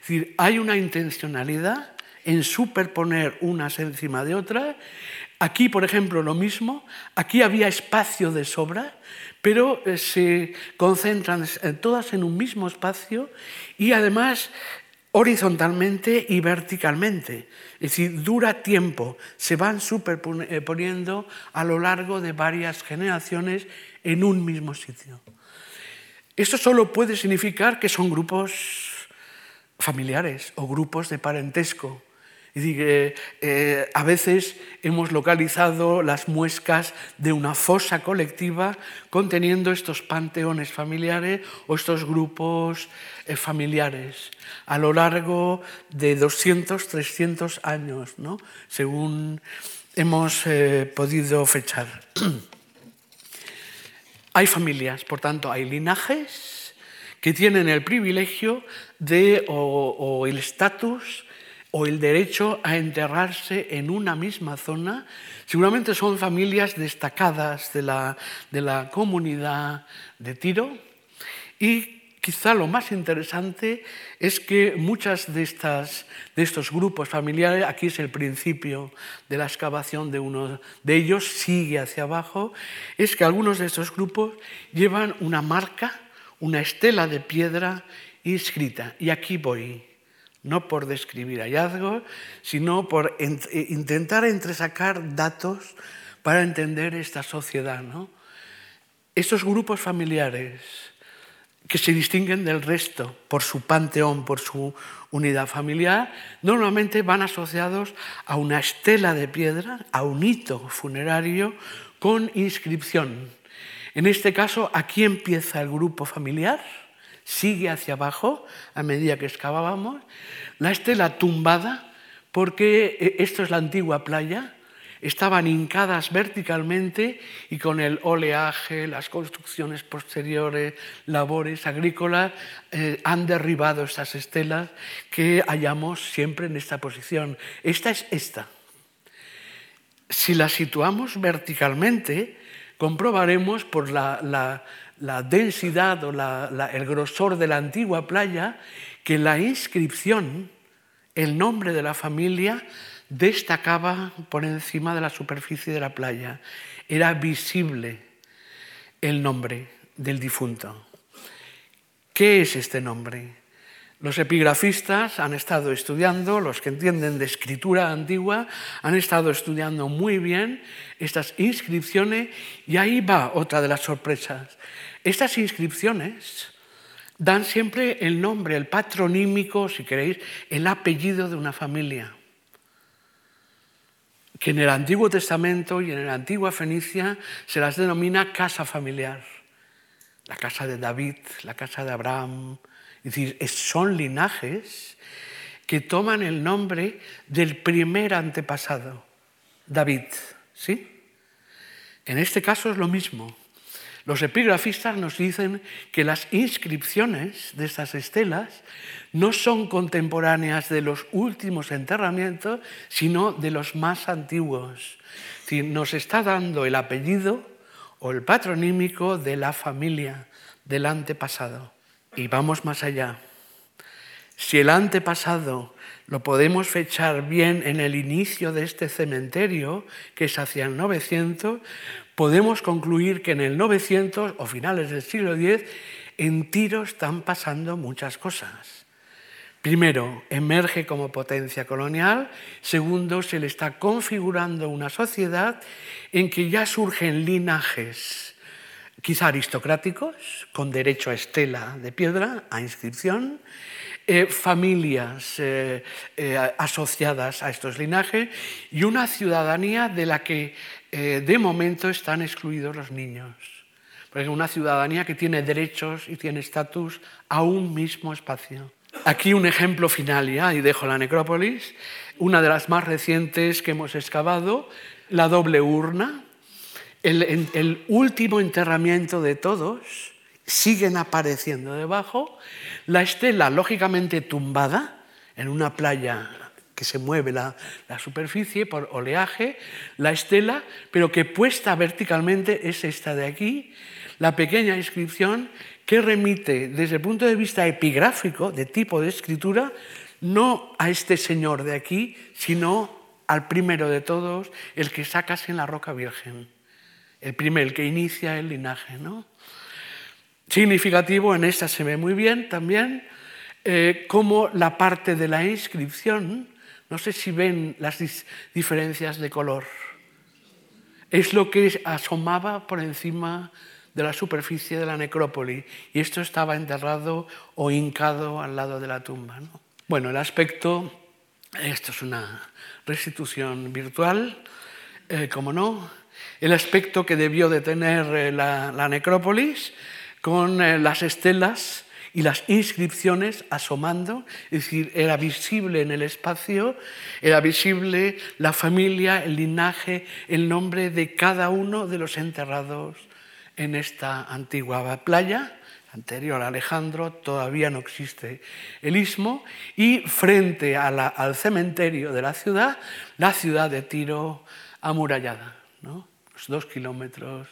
es decir, hay una intencionalidad en superponer unas encima de otras. Aquí, por ejemplo, lo mismo. Aquí había espacio de sobra, pero eh, se concentran todas en un mismo espacio y además horizontalmente y verticalmente. Es decir, dura tiempo, se van superponiendo a lo largo de varias generaciones en un mismo sitio. Esto solo puede significar que son grupos familiares o grupos de parentesco. Y eh, a veces hemos localizado las muescas de una fosa colectiva conteniendo estos panteones familiares o estos grupos eh, familiares a lo largo de 200, 300 años, ¿no? según hemos eh, podido fechar. hay familias, por tanto, hay linajes que tienen el privilegio de, o, el estatus o el derecho a enterrarse en una misma zona. Seguramente son familias destacadas de la, de la comunidad de Tiro y quizá lo más interesante es que muchas de, estas, de estos grupos familiares, aquí es el principio de la excavación de uno de ellos, sigue hacia abajo, es que algunos de estos grupos llevan una marca, una estela de piedra inscrita. Y aquí voy, no por describir hallazgos, sino por eh, intentar entresacar datos para entender esta sociedad. ¿no? Estos grupos familiares que se distinguen del resto por su panteón, por su unidad familiar, normalmente van asociados a una estela de piedra, a un hito funerario con inscripción. En este caso, aquí empieza el grupo familiar sigue hacia abajo a medida que excavábamos. La estela tumbada, porque eh, esto es la antigua playa, estaban hincadas verticalmente y con el oleaje, las construcciones posteriores, labores agrícolas, eh, han derribado estas estelas que hallamos siempre en esta posición. Esta es esta. Si la situamos verticalmente, comprobaremos por la, la la densidad o el grosor de la antigua playa, que la inscripción, el nombre de la familia, destacaba por encima de la superficie de la playa. Era visible el nombre del difunto. ¿Qué es este nombre? Los epigrafistas han estado estudiando, los que entienden de escritura antigua, han estado estudiando muy bien estas inscripciones y ahí va otra de las sorpresas. Estas inscripciones dan siempre el nombre, el patronímico, si queréis, el apellido de una familia, que en el Antiguo Testamento y en la antigua Fenicia se las denomina casa familiar. la casa de David, la casa de Abraham. Es decir, son linajes que toman el nombre del primer antepasado, David. ¿Sí? En este caso es lo mismo. Los epigrafistas nos dicen que las inscripciones de estas estelas no son contemporáneas de los últimos enterramientos, sino de los más antiguos. nos está dando el apellido o el patronímico de la familia, del antepasado. Y vamos más allá. Si el antepasado lo podemos fechar bien en el inicio de este cementerio, que es hacia el 900, podemos concluir que en el 900 o finales del siglo X en Tiro están pasando muchas cosas. Primero, emerge como potencia colonial. Segundo, se le está configurando una sociedad en que ya surgen linajes, quizá aristocráticos, con derecho a estela de piedra, a inscripción, eh, familias eh, eh, asociadas a estos linajes y una ciudadanía de la que de momento están excluidos los niños. Porque una ciudadanía que tiene derechos y tiene estatus a un mismo espacio. Aquí un ejemplo final ya, y dejo la necrópolis, una de las más recientes que hemos excavado, la doble urna, el, último enterramiento de todos, siguen apareciendo debajo, la estela lógicamente tumbada en una playa que se mueve la, superficie por oleaje, la estela, pero que puesta verticalmente es esta de aquí, la pequeña inscripción que remite desde el punto de vista epigráfico, de tipo de escritura, no a este señor de aquí, sino al primero de todos, el que sacas en la roca virgen, el primero, el que inicia el linaje. ¿no? Significativo, en esta se ve muy bien también, eh, como la parte de la inscripción, no sé si ven las diferencias de color, es lo que asomaba por encima de la superficie de la necrópoli y esto estaba enterrado o hincado al lado de la tumba. Bueno, el aspecto, esto es una restitución virtual, eh, como no, el aspecto que debió de tener eh, la necrópolis con eh, las estelas y las inscripciones asomando, es decir, era visible en el espacio, era visible la familia, el linaje, el nombre de cada uno de los enterrados en esta antigua playa. Anterior a Alejandro, todavía no existe el istmo, y frente al cementerio de la ciudad, la ciudad de Tiro amurallada, ¿no? Dos kilómetros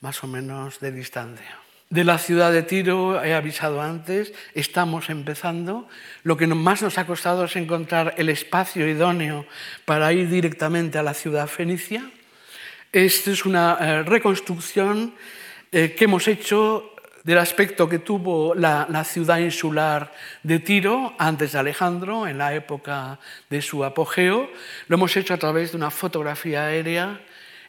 más o menos de distancia. De la ciudad de Tiro, he avisado antes, estamos empezando. Lo que más nos ha costado es encontrar el espacio idóneo para ir directamente a la ciudad fenicia. Esta es una eh, reconstrucción eh, que hemos hecho del aspecto que tuvo la, la, ciudad insular de Tiro antes de Alejandro, en la época de su apogeo. Lo hemos hecho a través de una fotografía aérea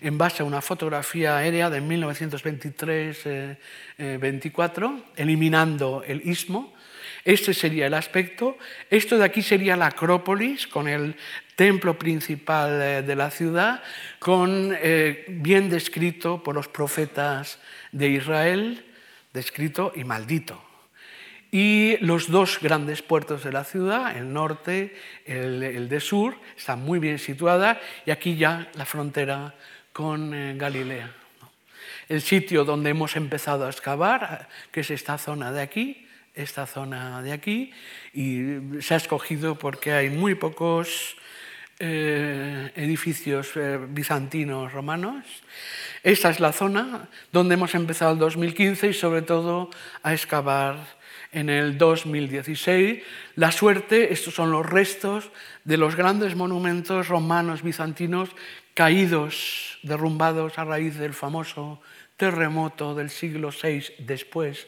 en base a una fotografía aérea de 1923-24, eh, eliminando el istmo. Este sería el aspecto. Esto de aquí sería la Acrópolis, con el templo principal eh, de la ciudad, con, eh, bien descrito por los profetas de Israel, descrito y maldito. Y los dos grandes puertos de la ciudad, el norte, el, el de sur, están muy bien situadas y aquí ya la frontera con eh, Galilea. El sitio donde hemos empezado a excavar, que es esta zona de aquí, esta zona de aquí, y se ha escogido porque hay muy pocos eh, edificios eh, bizantinos romanos. Esta es la zona donde hemos empezado el 2015 y sobre todo a excavar en el 2016. La suerte, estos son los restos de los grandes monumentos romanos bizantinos caídos, derrumbados a raíz del famoso terremoto del siglo VI después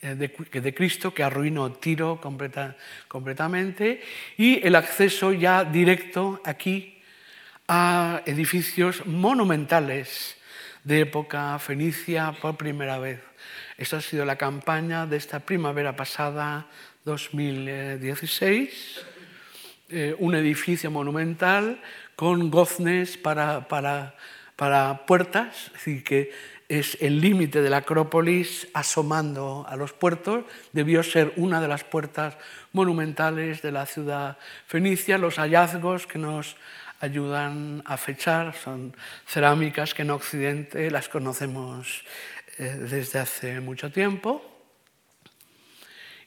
eh, de, Cristo, que arruinó Tiro completamente, y el acceso ya directo aquí a edificios monumentales de época fenicia por primera vez. Esta ha sido la campaña de esta primavera pasada, 2016, eh, un edificio monumental con goznes para, para, para puertas, decir, que es el límite de la Acrópolis asomando a los puertos. Debió ser una de las puertas monumentales de la ciudad fenicia. Los hallazgos que nos ayudan a fechar son cerámicas que en Occidente las conocemos eh, desde hace mucho tiempo.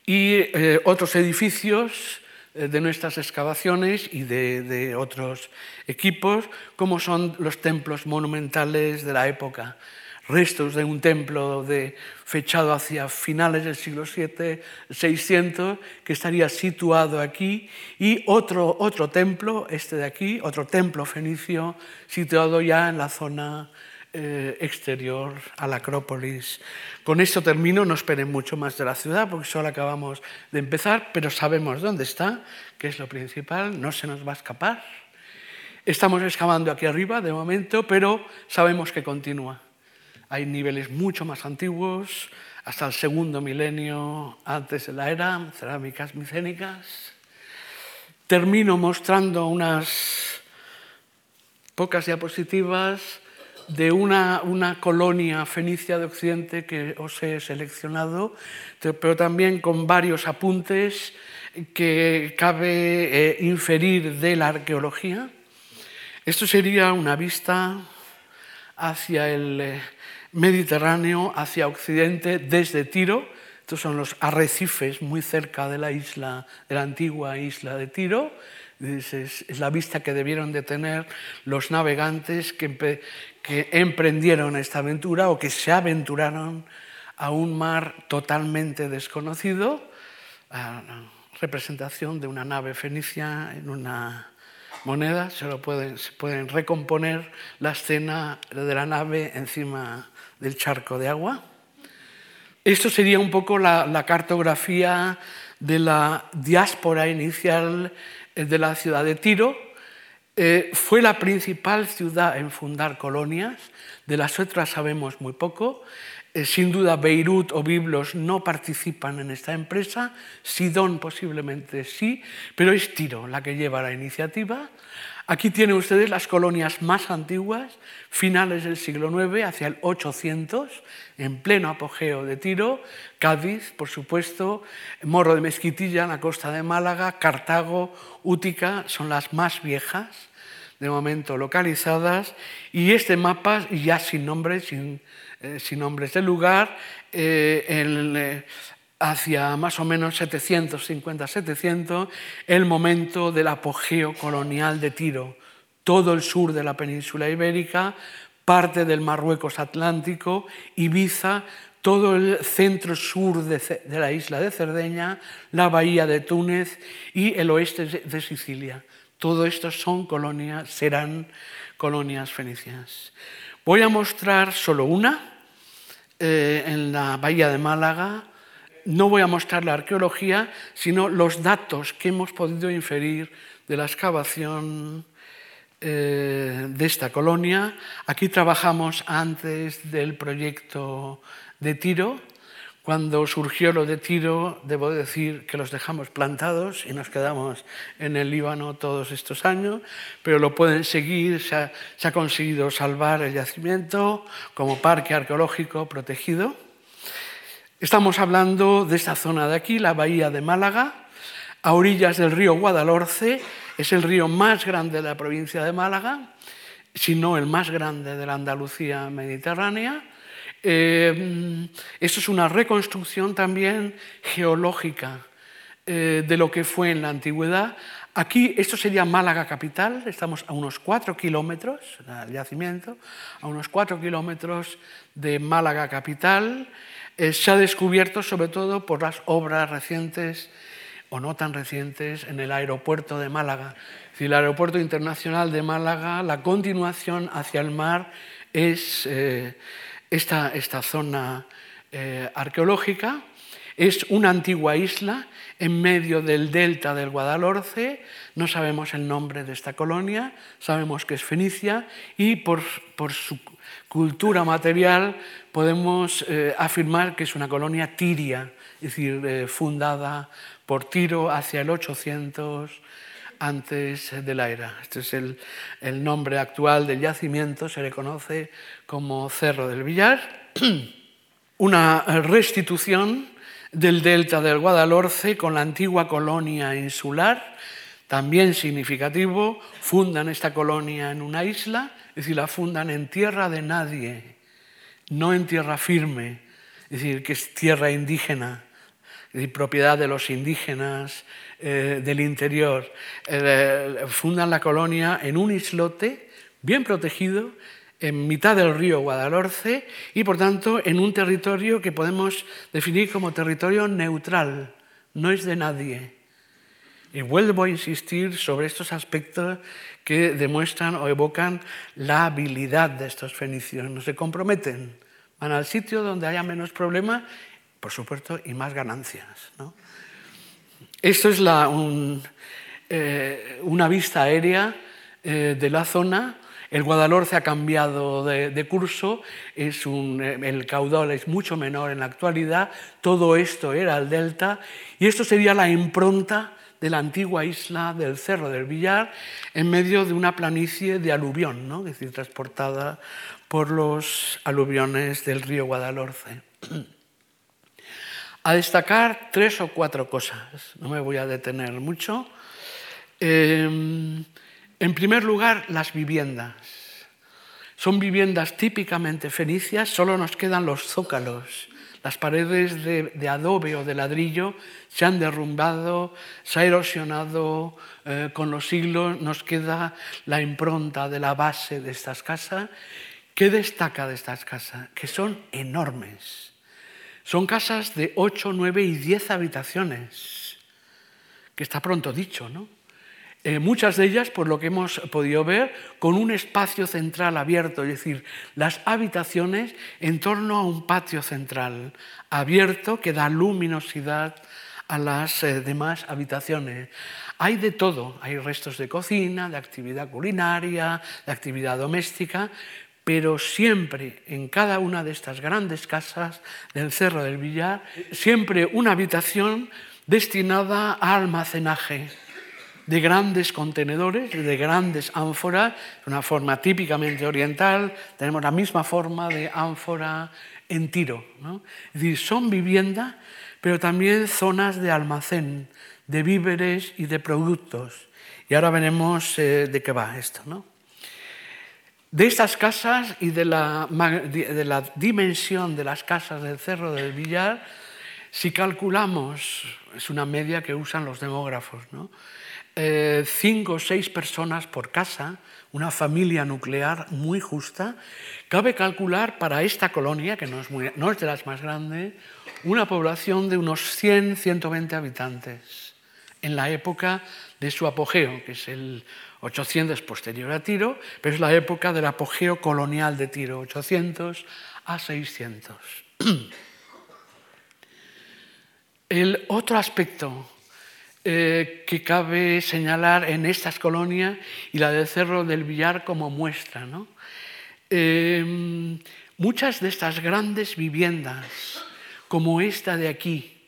Y eh, otros edificios de nuestras excavaciones y de, otros equipos, como son los templos monumentales de la época. Restos de un templo de, fechado hacia finales del siglo VII, 600, que estaría situado aquí, y otro, otro templo, este de aquí, otro templo fenicio, situado ya en la zona eh, exterior a la Acrópolis. Con esto termino, no esperen mucho más de la ciudad porque solo acabamos de empezar, pero sabemos dónde está, que es lo principal, no se nos va a escapar. Estamos excavando aquí arriba de momento, pero sabemos que continúa. Hay niveles mucho más antiguos, hasta el segundo milenio antes de la era, cerámicas micénicas. Termino mostrando unas pocas diapositivas de una, colonia fenicia de Occidente que os he seleccionado, pero también con varios apuntes que cabe eh, inferir de la arqueología. Esto sería una vista hacia el eh, Mediterráneo, hacia Occidente, desde Tiro. Estos son los arrecifes muy cerca de la isla, de la antigua isla de Tiro es, la vista que debieron de tener los navegantes que, emprendieron esta aventura o que se aventuraron a un mar totalmente desconocido, a representación de una nave fenicia en una moneda, se, lo pueden, recomponer la escena de la nave encima del charco de agua. Esto sería un poco la, la cartografía de la diáspora inicial de la ciudad de Tiro. Eh, fue la principal ciudad en fundar colonias, de las otras sabemos muy poco. Eh, sin duda Beirut o Biblos no participan en esta empresa, Sidón posiblemente sí, pero es Tiro la que lleva la iniciativa. Aquí tienen ustedes las colonias más antiguas, finales del siglo IX hacia el 800, en pleno apogeo de Tiro, Cádiz, por supuesto, Morro de Mezquitilla en la costa de Málaga, Cartago, Útica, son las más viejas, de momento localizadas, y este mapa, ya sin nombres, sin, eh, nombres de lugar, eh, eh, hacia más o menos 750-700, el momento del apogeo colonial de Tiro. Todo el sur de la península ibérica, parte del Marruecos Atlántico, Ibiza, todo el centro sur de, la isla de Cerdeña, la bahía de Túnez y el oeste de Sicilia. Todo esto son colonias, serán colonias fenicias. Voy a mostrar solo una eh, en la bahía de Málaga, no voy a mostrar la arqueología, sino los datos que hemos podido inferir de la excavación eh, de esta colonia. Aquí trabajamos antes del proyecto de Tiro. Cuando surgió lo de Tiro, debo decir que los dejamos plantados y nos quedamos en el Líbano todos estos años, pero lo pueden seguir, se ha, se ha conseguido salvar el yacimiento como parque arqueológico protegido. Estamos hablando de esta zona de aquí, la bahía de Málaga, a orillas del río Guadalhorce, es el río más grande de la provincia de Málaga, si no el más grande de la Andalucía mediterránea. Eh, esto es una reconstrucción también geológica eh, de lo que fue en la antigüedad. Aquí, esto sería Málaga capital, estamos a unos cuatro kilómetros, el yacimiento, a unos cuatro kilómetros de Málaga capital. Eh, se ha descubierto sobre todo por las obras recientes o no tan recientes en el aeropuerto de Málaga. Si el aeropuerto internacional de Málaga, la continuación hacia el mar es eh, esta, esta, zona eh, arqueológica. Es una antigua isla en medio del delta del Guadalhorce. No sabemos el nombre de esta colonia, sabemos que es Fenicia y por, por su cultura material podemos eh, afirmar que es una colonia tiria, es decir, eh, fundada por Tiro hacia el 800 antes de la era. Este es el, el nombre actual del yacimiento, se le conoce como Cerro del Villar. Una restitución del delta del Guadalhorce con la antigua colonia insular, también significativo, fundan esta colonia en una isla, es decir, la fundan en tierra de nadie, no en tierra firme, es decir, que es tierra indígena, es propiedad de los indígenas eh, del interior. Eh, fundan la colonia en un islote bien protegido, en mitad del río Guadalhorce y por tanto en un territorio que podemos definir como territorio neutral, no es de nadie. Y vuelvo a insistir sobre estos aspectos que demuestran o evocan la habilidad de estos fenicios. No se comprometen, van al sitio donde haya menos problemas, por supuesto, y más ganancias. Esto es eh, una vista aérea eh, de la zona el Guadalhorce ha cambiado de, curso, es el caudal es mucho menor en la actualidad, todo esto era el delta y esto sería la impronta de la antigua isla del Cerro del Villar en medio de una planicie de aluvión, ¿no? es decir, transportada por los aluviones del río Guadalhorce. A destacar tres o cuatro cosas, no me voy a detener mucho. Em, en primer lugar, las viviendas. Son viviendas típicamente fenicias, solo nos quedan los zócalos. Las paredes de, adobe o de ladrillo se han derrumbado, se ha erosionado eh, con los siglos, nos queda la impronta de la base de estas casas. ¿Qué destaca de estas casas? Que son enormes. Son casas de 8, 9 y 10 habitaciones, que está pronto dicho, ¿no? Eh, muchas de ellas, por lo que hemos podido ver, con un espacio central abierto, es decir, las habitaciones en torno a un patio central abierto que da luminosidad a las eh, demás habitaciones. Hay de todo, hay restos de cocina, de actividad culinaria, de actividad doméstica, pero siempre en cada una de estas grandes casas del Cerro del Villar, siempre una habitación destinada a almacenaje de grandes contenedores, de grandes ánforas, una forma típicamente oriental, tenemos la misma forma de ánfora en tiro. Es decir, son viviendas, pero también zonas de almacén, de víveres y de productos. Y ahora veremos eh, de qué va esto. De estas casas y de la, de la dimensión de las casas del Cerro del Villar, si calculamos, es una media que usan los demógrafos, ¿no? Eh, cinco o seis personas por casa, una familia nuclear muy justa, cabe calcular para esta colonia, que no es, no es de las más grandes, una población de unos 100, 120 habitantes en la época de su apogeo, que es el 800 posterior a Tiro, pero es la época del apogeo colonial de Tiro, 800 a 600. El otro aspecto eh, que cabe señalar en estas colonias y la del Cerro del Villar como muestra. Em, muchas de estas grandes viviendas, como esta de aquí,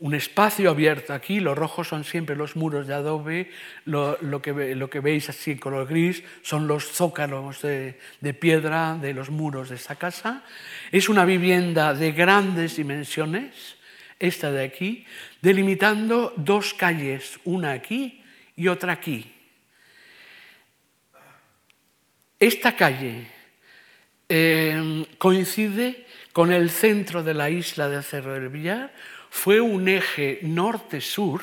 un espacio abierto aquí, los rojos son siempre los muros de adobe, lo, que, lo que, veis así en color gris son los zócalos de, de, piedra de los muros de esta casa. Es una vivienda de grandes dimensiones, esta de aquí, delimitando dos calles, una aquí y otra aquí. Esta calle em, coincide con el centro de la isla de Cerro del Villar, fue un eje norte-sur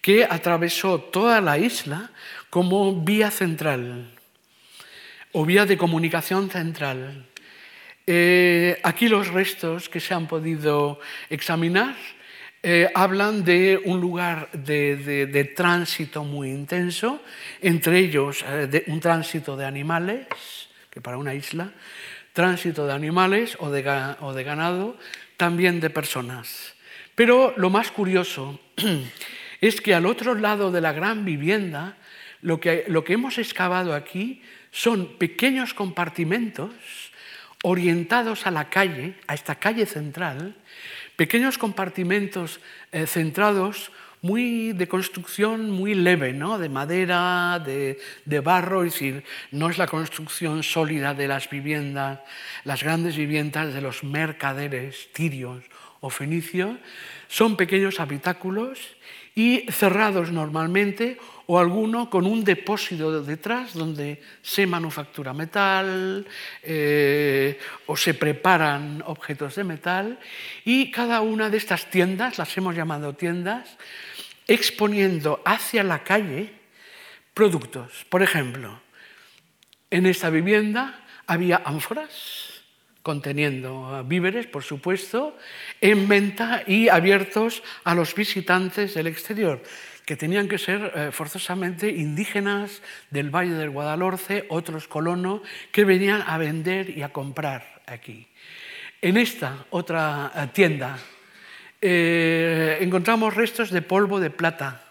que atravesó toda la isla como vía central o vía de comunicación central. Eh, aquí los restos que se han podido examinar eh, hablan de un lugar de, tránsito muy intenso, entre ellos eh, un tránsito de animales, que para una isla, tránsito de animales o de, o de ganado, también de personas. Pero lo más curioso es que al otro lado de la gran vivienda, lo que, lo que hemos excavado aquí son pequeños compartimentos orientados a la calle, a esta calle central, pequeños compartimentos eh, centrados muy de construcción muy leve, ¿no? de madera, de, de, barro, es decir, no es la construcción sólida de las viviendas, las grandes viviendas de los mercaderes tirios o fenicios, son pequeños habitáculos y cerrados normalmente o alguno con un depósito detrás donde se manufactura metal eh, o se preparan objetos de metal y cada una de estas tiendas, las hemos llamado tiendas, exponiendo hacia la calle productos. Por ejemplo, en esta vivienda había ánforas conteniendo víveres, por supuesto, en venta y abiertos a los visitantes del exterior, que tenían que ser eh, forzosamente indígenas del Valle del Guadalhorce, otros colonos, que venían a vender y a comprar aquí. En esta otra eh, tienda eh, encontramos restos de polvo de plata.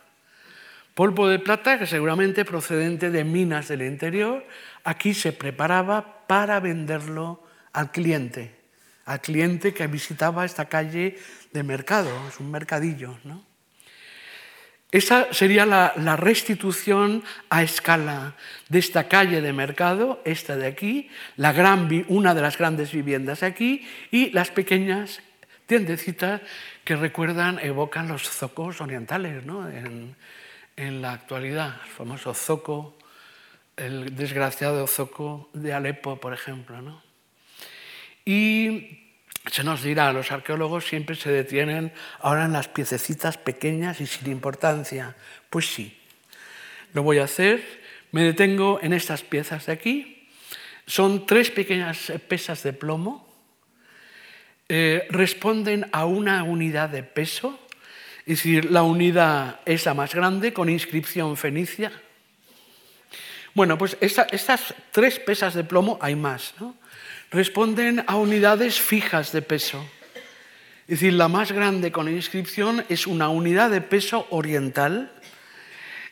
Polvo de plata que seguramente procedente de minas del interior, aquí se preparaba para venderlo al cliente, al cliente que visitaba esta calle de mercado, es un mercadillo. ¿no? Esa sería la, restitución a escala de esta calle de mercado, esta de aquí, la gran, una de las grandes viviendas aquí y las pequeñas tiendecitas que recuerdan, evocan los zocos orientales ¿no? en, en la actualidad, el famoso zoco, el desgraciado zoco de Alepo, por ejemplo. ¿no? Y se nos dirá, los arqueólogos siempre se detienen ahora en las piececitas pequeñas y sin importancia. Pues sí, lo voy a hacer. Me detengo en estas piezas de aquí. Son tres pequeñas pesas de plomo. Eh, responden a una unidad de peso. Es decir, la unidad es la más grande con inscripción fenicia. Bueno, pues estas tres pesas de plomo hay más. ¿no? Responden a unidades fijas de peso. Es decir, la más grande con inscripción es una unidad de peso oriental.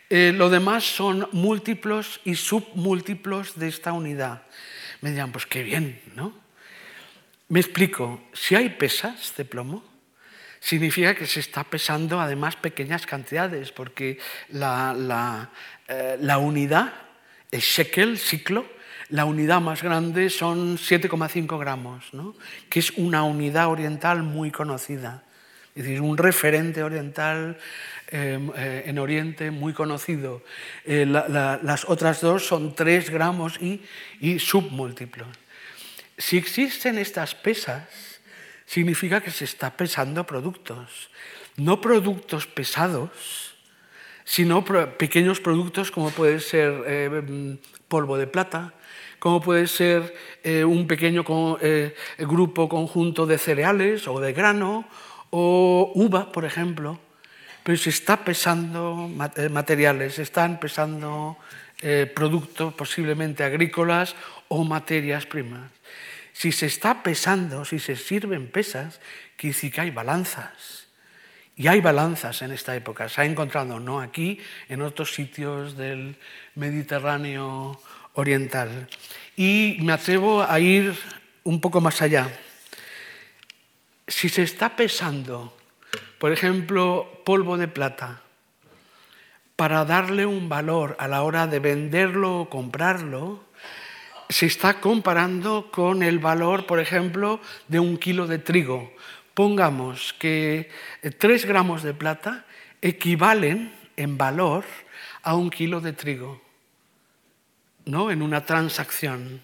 Eh, lo demás son múltiplos y submúltiplos de esta unidad. Me dirán, pues qué bien, ¿no? Me explico, si hay pesas de plomo, significa que se está pesando además pequeñas cantidades, porque la, la, eh, la unidad, el shekel, ciclo, la unidad más grande son 7,5 gramos, que es una unidad oriental muy conocida. Es decir, un referente oriental em, eh, en Oriente muy conocido. Eh, las otras dos son 3 gramos y, y submúltiplos. Si existen estas pesas, significa que se está pesando productos. No productos pesados, sino pequeños productos como puede ser eh, polvo de plata, como puede ser eh, un pequeño eh, grupo conjunto de cereales o de grano o uva, por ejemplo, pero se está pesando eh, materiales, se están pesando productos posiblemente agrícolas o materias primas. Si se está pesando, si se sirven pesas, que hay balanzas. Y hay balanzas en esta época. Se ha encontrado, no aquí, en otros sitios del Mediterráneo oriental. Y me atrevo a ir un poco más allá. Si se está pesando, por ejemplo, polvo de plata, para darle un valor a la hora de venderlo o comprarlo, se está comparando con el valor, por ejemplo, de un kilo de trigo. Pongamos que tres gramos de plata equivalen en valor a un kilo de trigo. ¿No? en una transacción.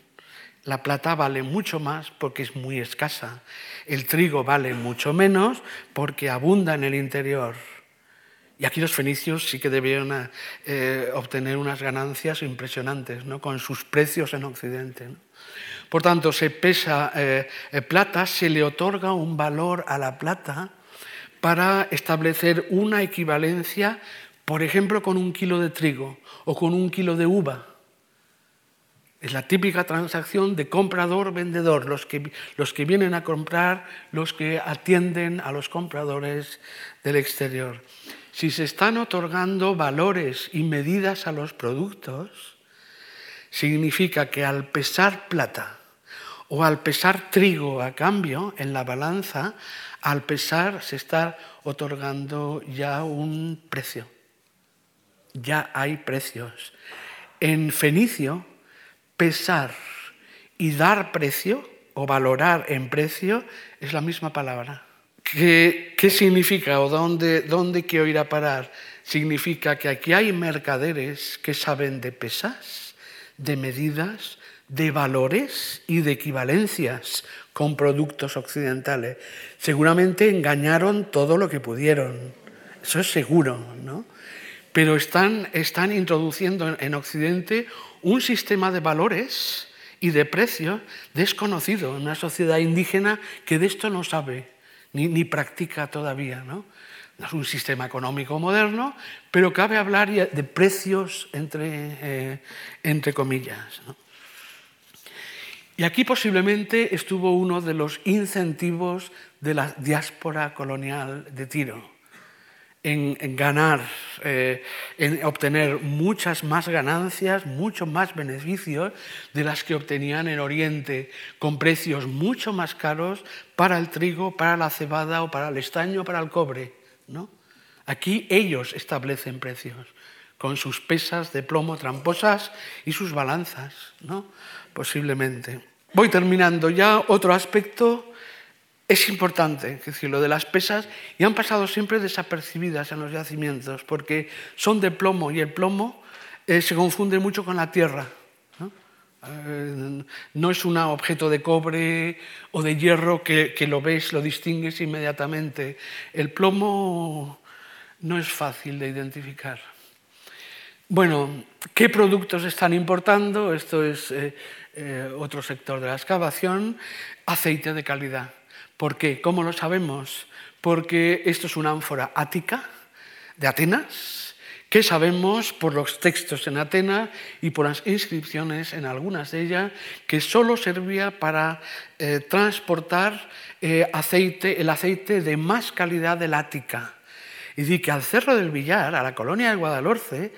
La plata vale mucho más porque es muy escasa. El trigo vale mucho menos porque abunda en el interior. Y aquí los fenicios sí que debieron eh, obtener unas ganancias impresionantes ¿no? con sus precios en Occidente. Por tanto, se pesa eh, eh, plata, se le otorga un valor a la plata para establecer una equivalencia, por ejemplo, con un kilo de trigo o con un kilo de uva. Es la típica transacción de comprador-vendedor, los que, los que vienen a comprar, los que atienden a los compradores del exterior. Si se están otorgando valores y medidas a los productos, significa que al pesar plata o al pesar trigo a cambio en la balanza, al pesar se está otorgando ya un precio. Ya hay precios. En fenicio, pesar y dar precio o valorar en precio es la misma palabra. ¿Qué, significa o dónde, dónde quiero ir a parar? Significa que aquí hay mercaderes que saben de pesas, de medidas, de valores y de equivalencias con productos occidentales. Seguramente engañaron todo lo que pudieron, eso es seguro, ¿no? Pero están, están introduciendo en Occidente un sistema de valores y de precios desconocido en una sociedad indígena que de esto no sabe ni, ni practica todavía. ¿no? no es un sistema económico moderno, pero cabe hablar de precios entre, eh, entre comillas. Y aquí posiblemente estuvo uno de los incentivos de la diáspora colonial de Tiro, en, ganar, eh, en obtener muchas más ganancias, muchos más beneficios de las que obtenían en Oriente, con precios mucho más caros para el trigo, para la cebada o para el estaño, para el cobre. ¿no? Aquí ellos establecen precios con sus pesas de plomo tramposas y sus balanzas, ¿no? posiblemente. Voy terminando ya. Otro aspecto es importante, es lo de las pesas, y han pasado siempre desapercibidas en los yacimientos, porque son de plomo y el plomo eh, se confunde mucho con la tierra. ¿no? Eh, no es un objeto de cobre o de hierro que, lo ves, lo distingues inmediatamente. El plomo no es fácil de identificar. Bueno, ¿qué productos están importando? Esto es eh, otro sector de la excavación. Aceite de calidad. ¿Por qué? ¿Cómo lo sabemos? Porque esto es una ánfora ática de Atenas, que sabemos por los textos en Atenas y por las inscripciones en algunas de ellas, que solo servía para eh, transportar aceite, el aceite de más calidad del Ática. Y di que al Cerro del Villar, a la colonia de Guadalhorce,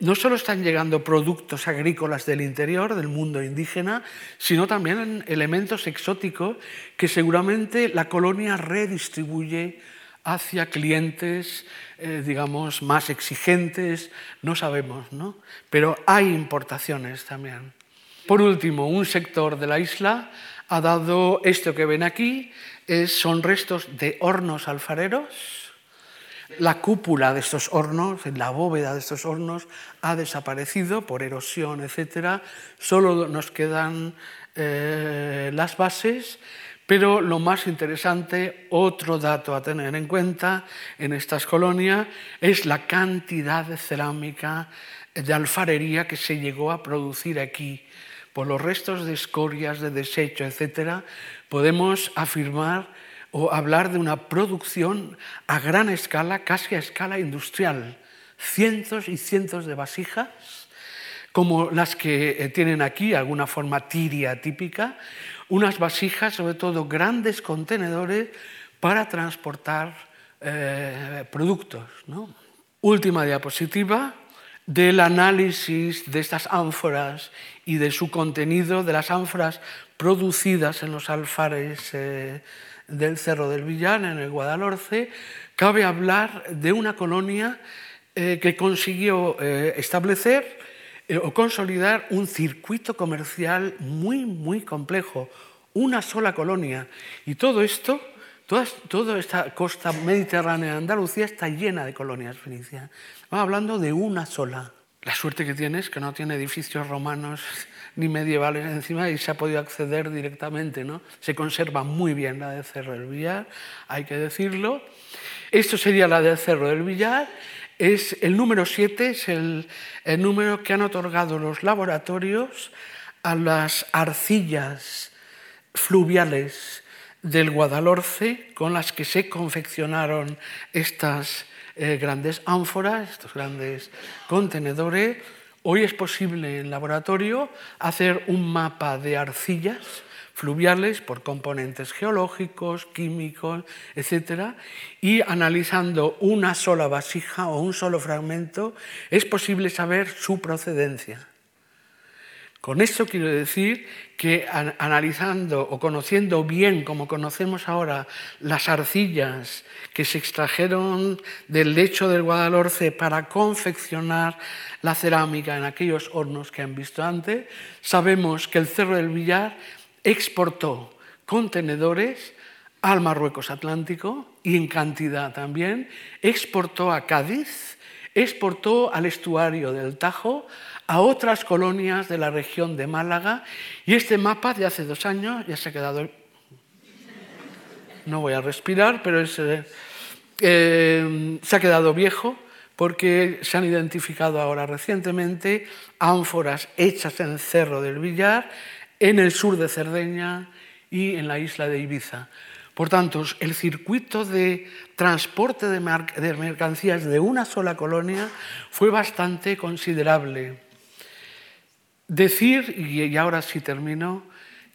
no solo están llegando productos agrícolas del interior, del mundo indígena, sino también elementos exóticos que seguramente la colonia redistribuye hacia clientes, eh, digamos, más exigentes, no sabemos, ¿no? Pero hay importaciones también. Por último, un sector de la isla ha dado esto que ven aquí, son restos de hornos alfareros, la cúpula de estos hornos, la bóveda de estos hornos, ha desaparecido por erosión, etc. Solo nos quedan eh, las bases, pero lo más interesante, otro dato a tener en cuenta en estas colonias, es la cantidad de cerámica, de alfarería que se llegó a producir aquí. Por los restos de escorias, de desecho, etc., podemos afirmar o hablar de una producción a gran escala, casi a escala industrial. Cientos y cientos de vasijas, como las que eh, tienen aquí, alguna forma tiria típica, unas vasijas, sobre todo grandes contenedores, para transportar eh, productos. Última diapositiva del análisis de estas ánforas y de su contenido, de las ánforas producidas en los alfares eh, del Cerro del Villán, en el Guadalhorce, cabe hablar de una colonia eh, que consiguió eh, establecer eh, o consolidar un circuito comercial muy, muy complejo, una sola colonia. Y todo esto, toda, esta costa mediterránea de Andalucía está llena de colonias fenicias. Estamos hablando de una sola. La suerte que tiene es que no tiene edificios romanos ni medievales encima y se ha podido acceder directamente. ¿no? Se conserva muy bien la de Cerro del Villar, hay que decirlo. Esto sería la de Cerro del Villar. Es, el número 7 es el, el número que han otorgado los laboratorios a las arcillas fluviales del Guadalhorce con las que se confeccionaron estas eh, grandes ánforas, estos grandes contenedores Hoy es posible en laboratorio hacer un mapa de arcillas fluviales por componentes geológicos, químicos, etc. Y analizando una sola vasija o un solo fragmento es posible saber su procedencia. Con esto quiero decir que analizando o conociendo bien, como conocemos ahora, las arcillas que se extrajeron del lecho del Guadalhorce para confeccionar la cerámica en aquellos hornos que han visto antes, sabemos que el Cerro del Villar exportó contenedores al Marruecos Atlántico y en cantidad también, exportó a Cádiz, exportó al estuario del Tajo, a otras colonias de la región de Málaga y este mapa de hace dos años ya se ha quedado... No voy a respirar, pero eh, eh, se ha quedado viejo porque se han identificado ahora recientemente ánforas hechas en Cerro del Villar, en el sur de Cerdeña y en la isla de Ibiza. Por tanto, el circuito de transporte de, mercancías de una sola colonia fue bastante considerable. Decir, y ahora sí termino,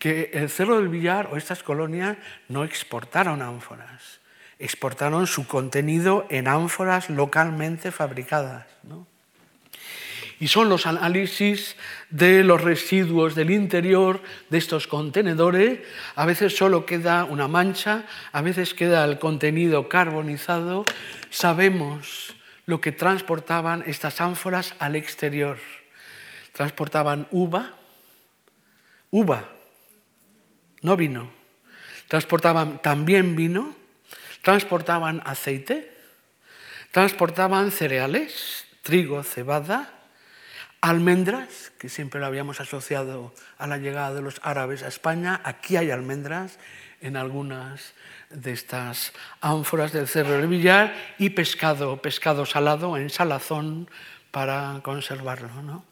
que el Cerro del Villar o estas colonias no exportaron ánforas, exportaron su contenido en ánforas localmente fabricadas. Y son los análisis de los residuos del interior de estos contenedores. A veces solo queda una mancha, a veces queda el contenido carbonizado. Sabemos lo que transportaban estas ánforas al exterior transportaban uva, uva, no vino. Transportaban también vino, transportaban aceite, transportaban cereales, trigo, cebada, almendras, que siempre lo habíamos asociado a la llegada de los árabes a España. Aquí hay almendras en algunas de estas ánforas del Cerro del Villar y pescado, pescado salado en salazón para conservarlo. ¿no?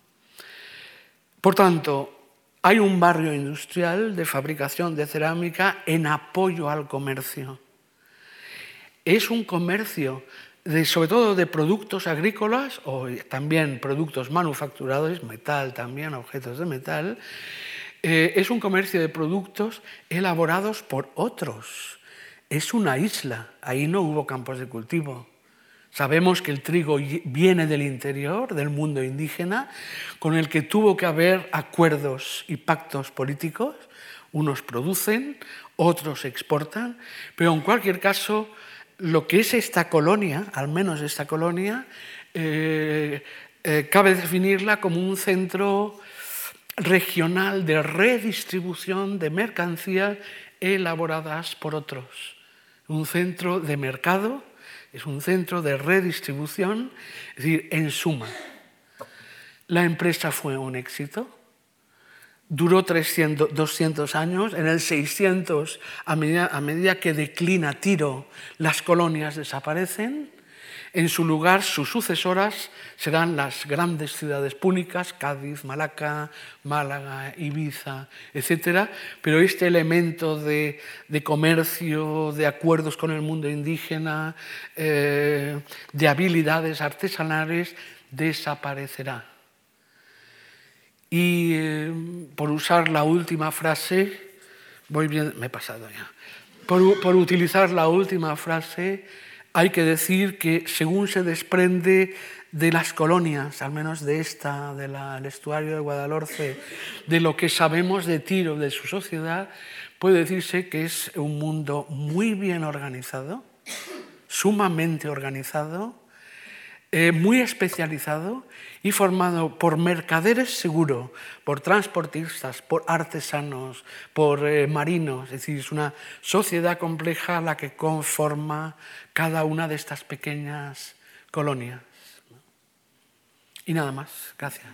Por tanto, hay un barrio industrial de fabricación de cerámica en apoyo al comercio. Es un comercio sobre todo de productos agrícolas o también productos manufacturados, metal también, objetos de metal. Eh, es un comercio de productos elaborados por otros. Es una isla, ahí no hubo campos de cultivo. Sabemos que el trigo viene del interior, del mundo indígena, con el que tuvo que haber acuerdos y pactos políticos. Unos producen, otros exportan, pero en cualquier caso, lo que es esta colonia, al menos esta colonia, eh, eh, cabe definirla como un centro regional de redistribución de mercancías elaboradas por otros, un centro de mercado es un centro de redistribución, es decir, en suma, la empresa fue un éxito, duró 300, 200 años, en el 600, a medida, a medida que declina Tiro, las colonias desaparecen, en su lugar, sus sucesoras serán las grandes ciudades púnicas, Cádiz, Malaca, Málaga, Ibiza, etc. Pero este elemento de, comercio, de acuerdos con el mundo indígena, eh, de habilidades artesanales, desaparecerá. Y eh, por usar la última frase, voy bien, me he pasado ya, por utilizar la última frase, hay que decir que según se desprende de las colonias, al menos de esta, del estuario de Guadalhorce, de lo que sabemos de Tiro, de su sociedad, puede decirse que es un mundo muy bien organizado, sumamente organizado, eh, muy especializado y formado por mercaderes seguro, por transportistas, por artesanos, por eh, marinos. Es decir, es una sociedad compleja la que conforma cada una de estas pequeñas colonias. Y nada más. Gracias.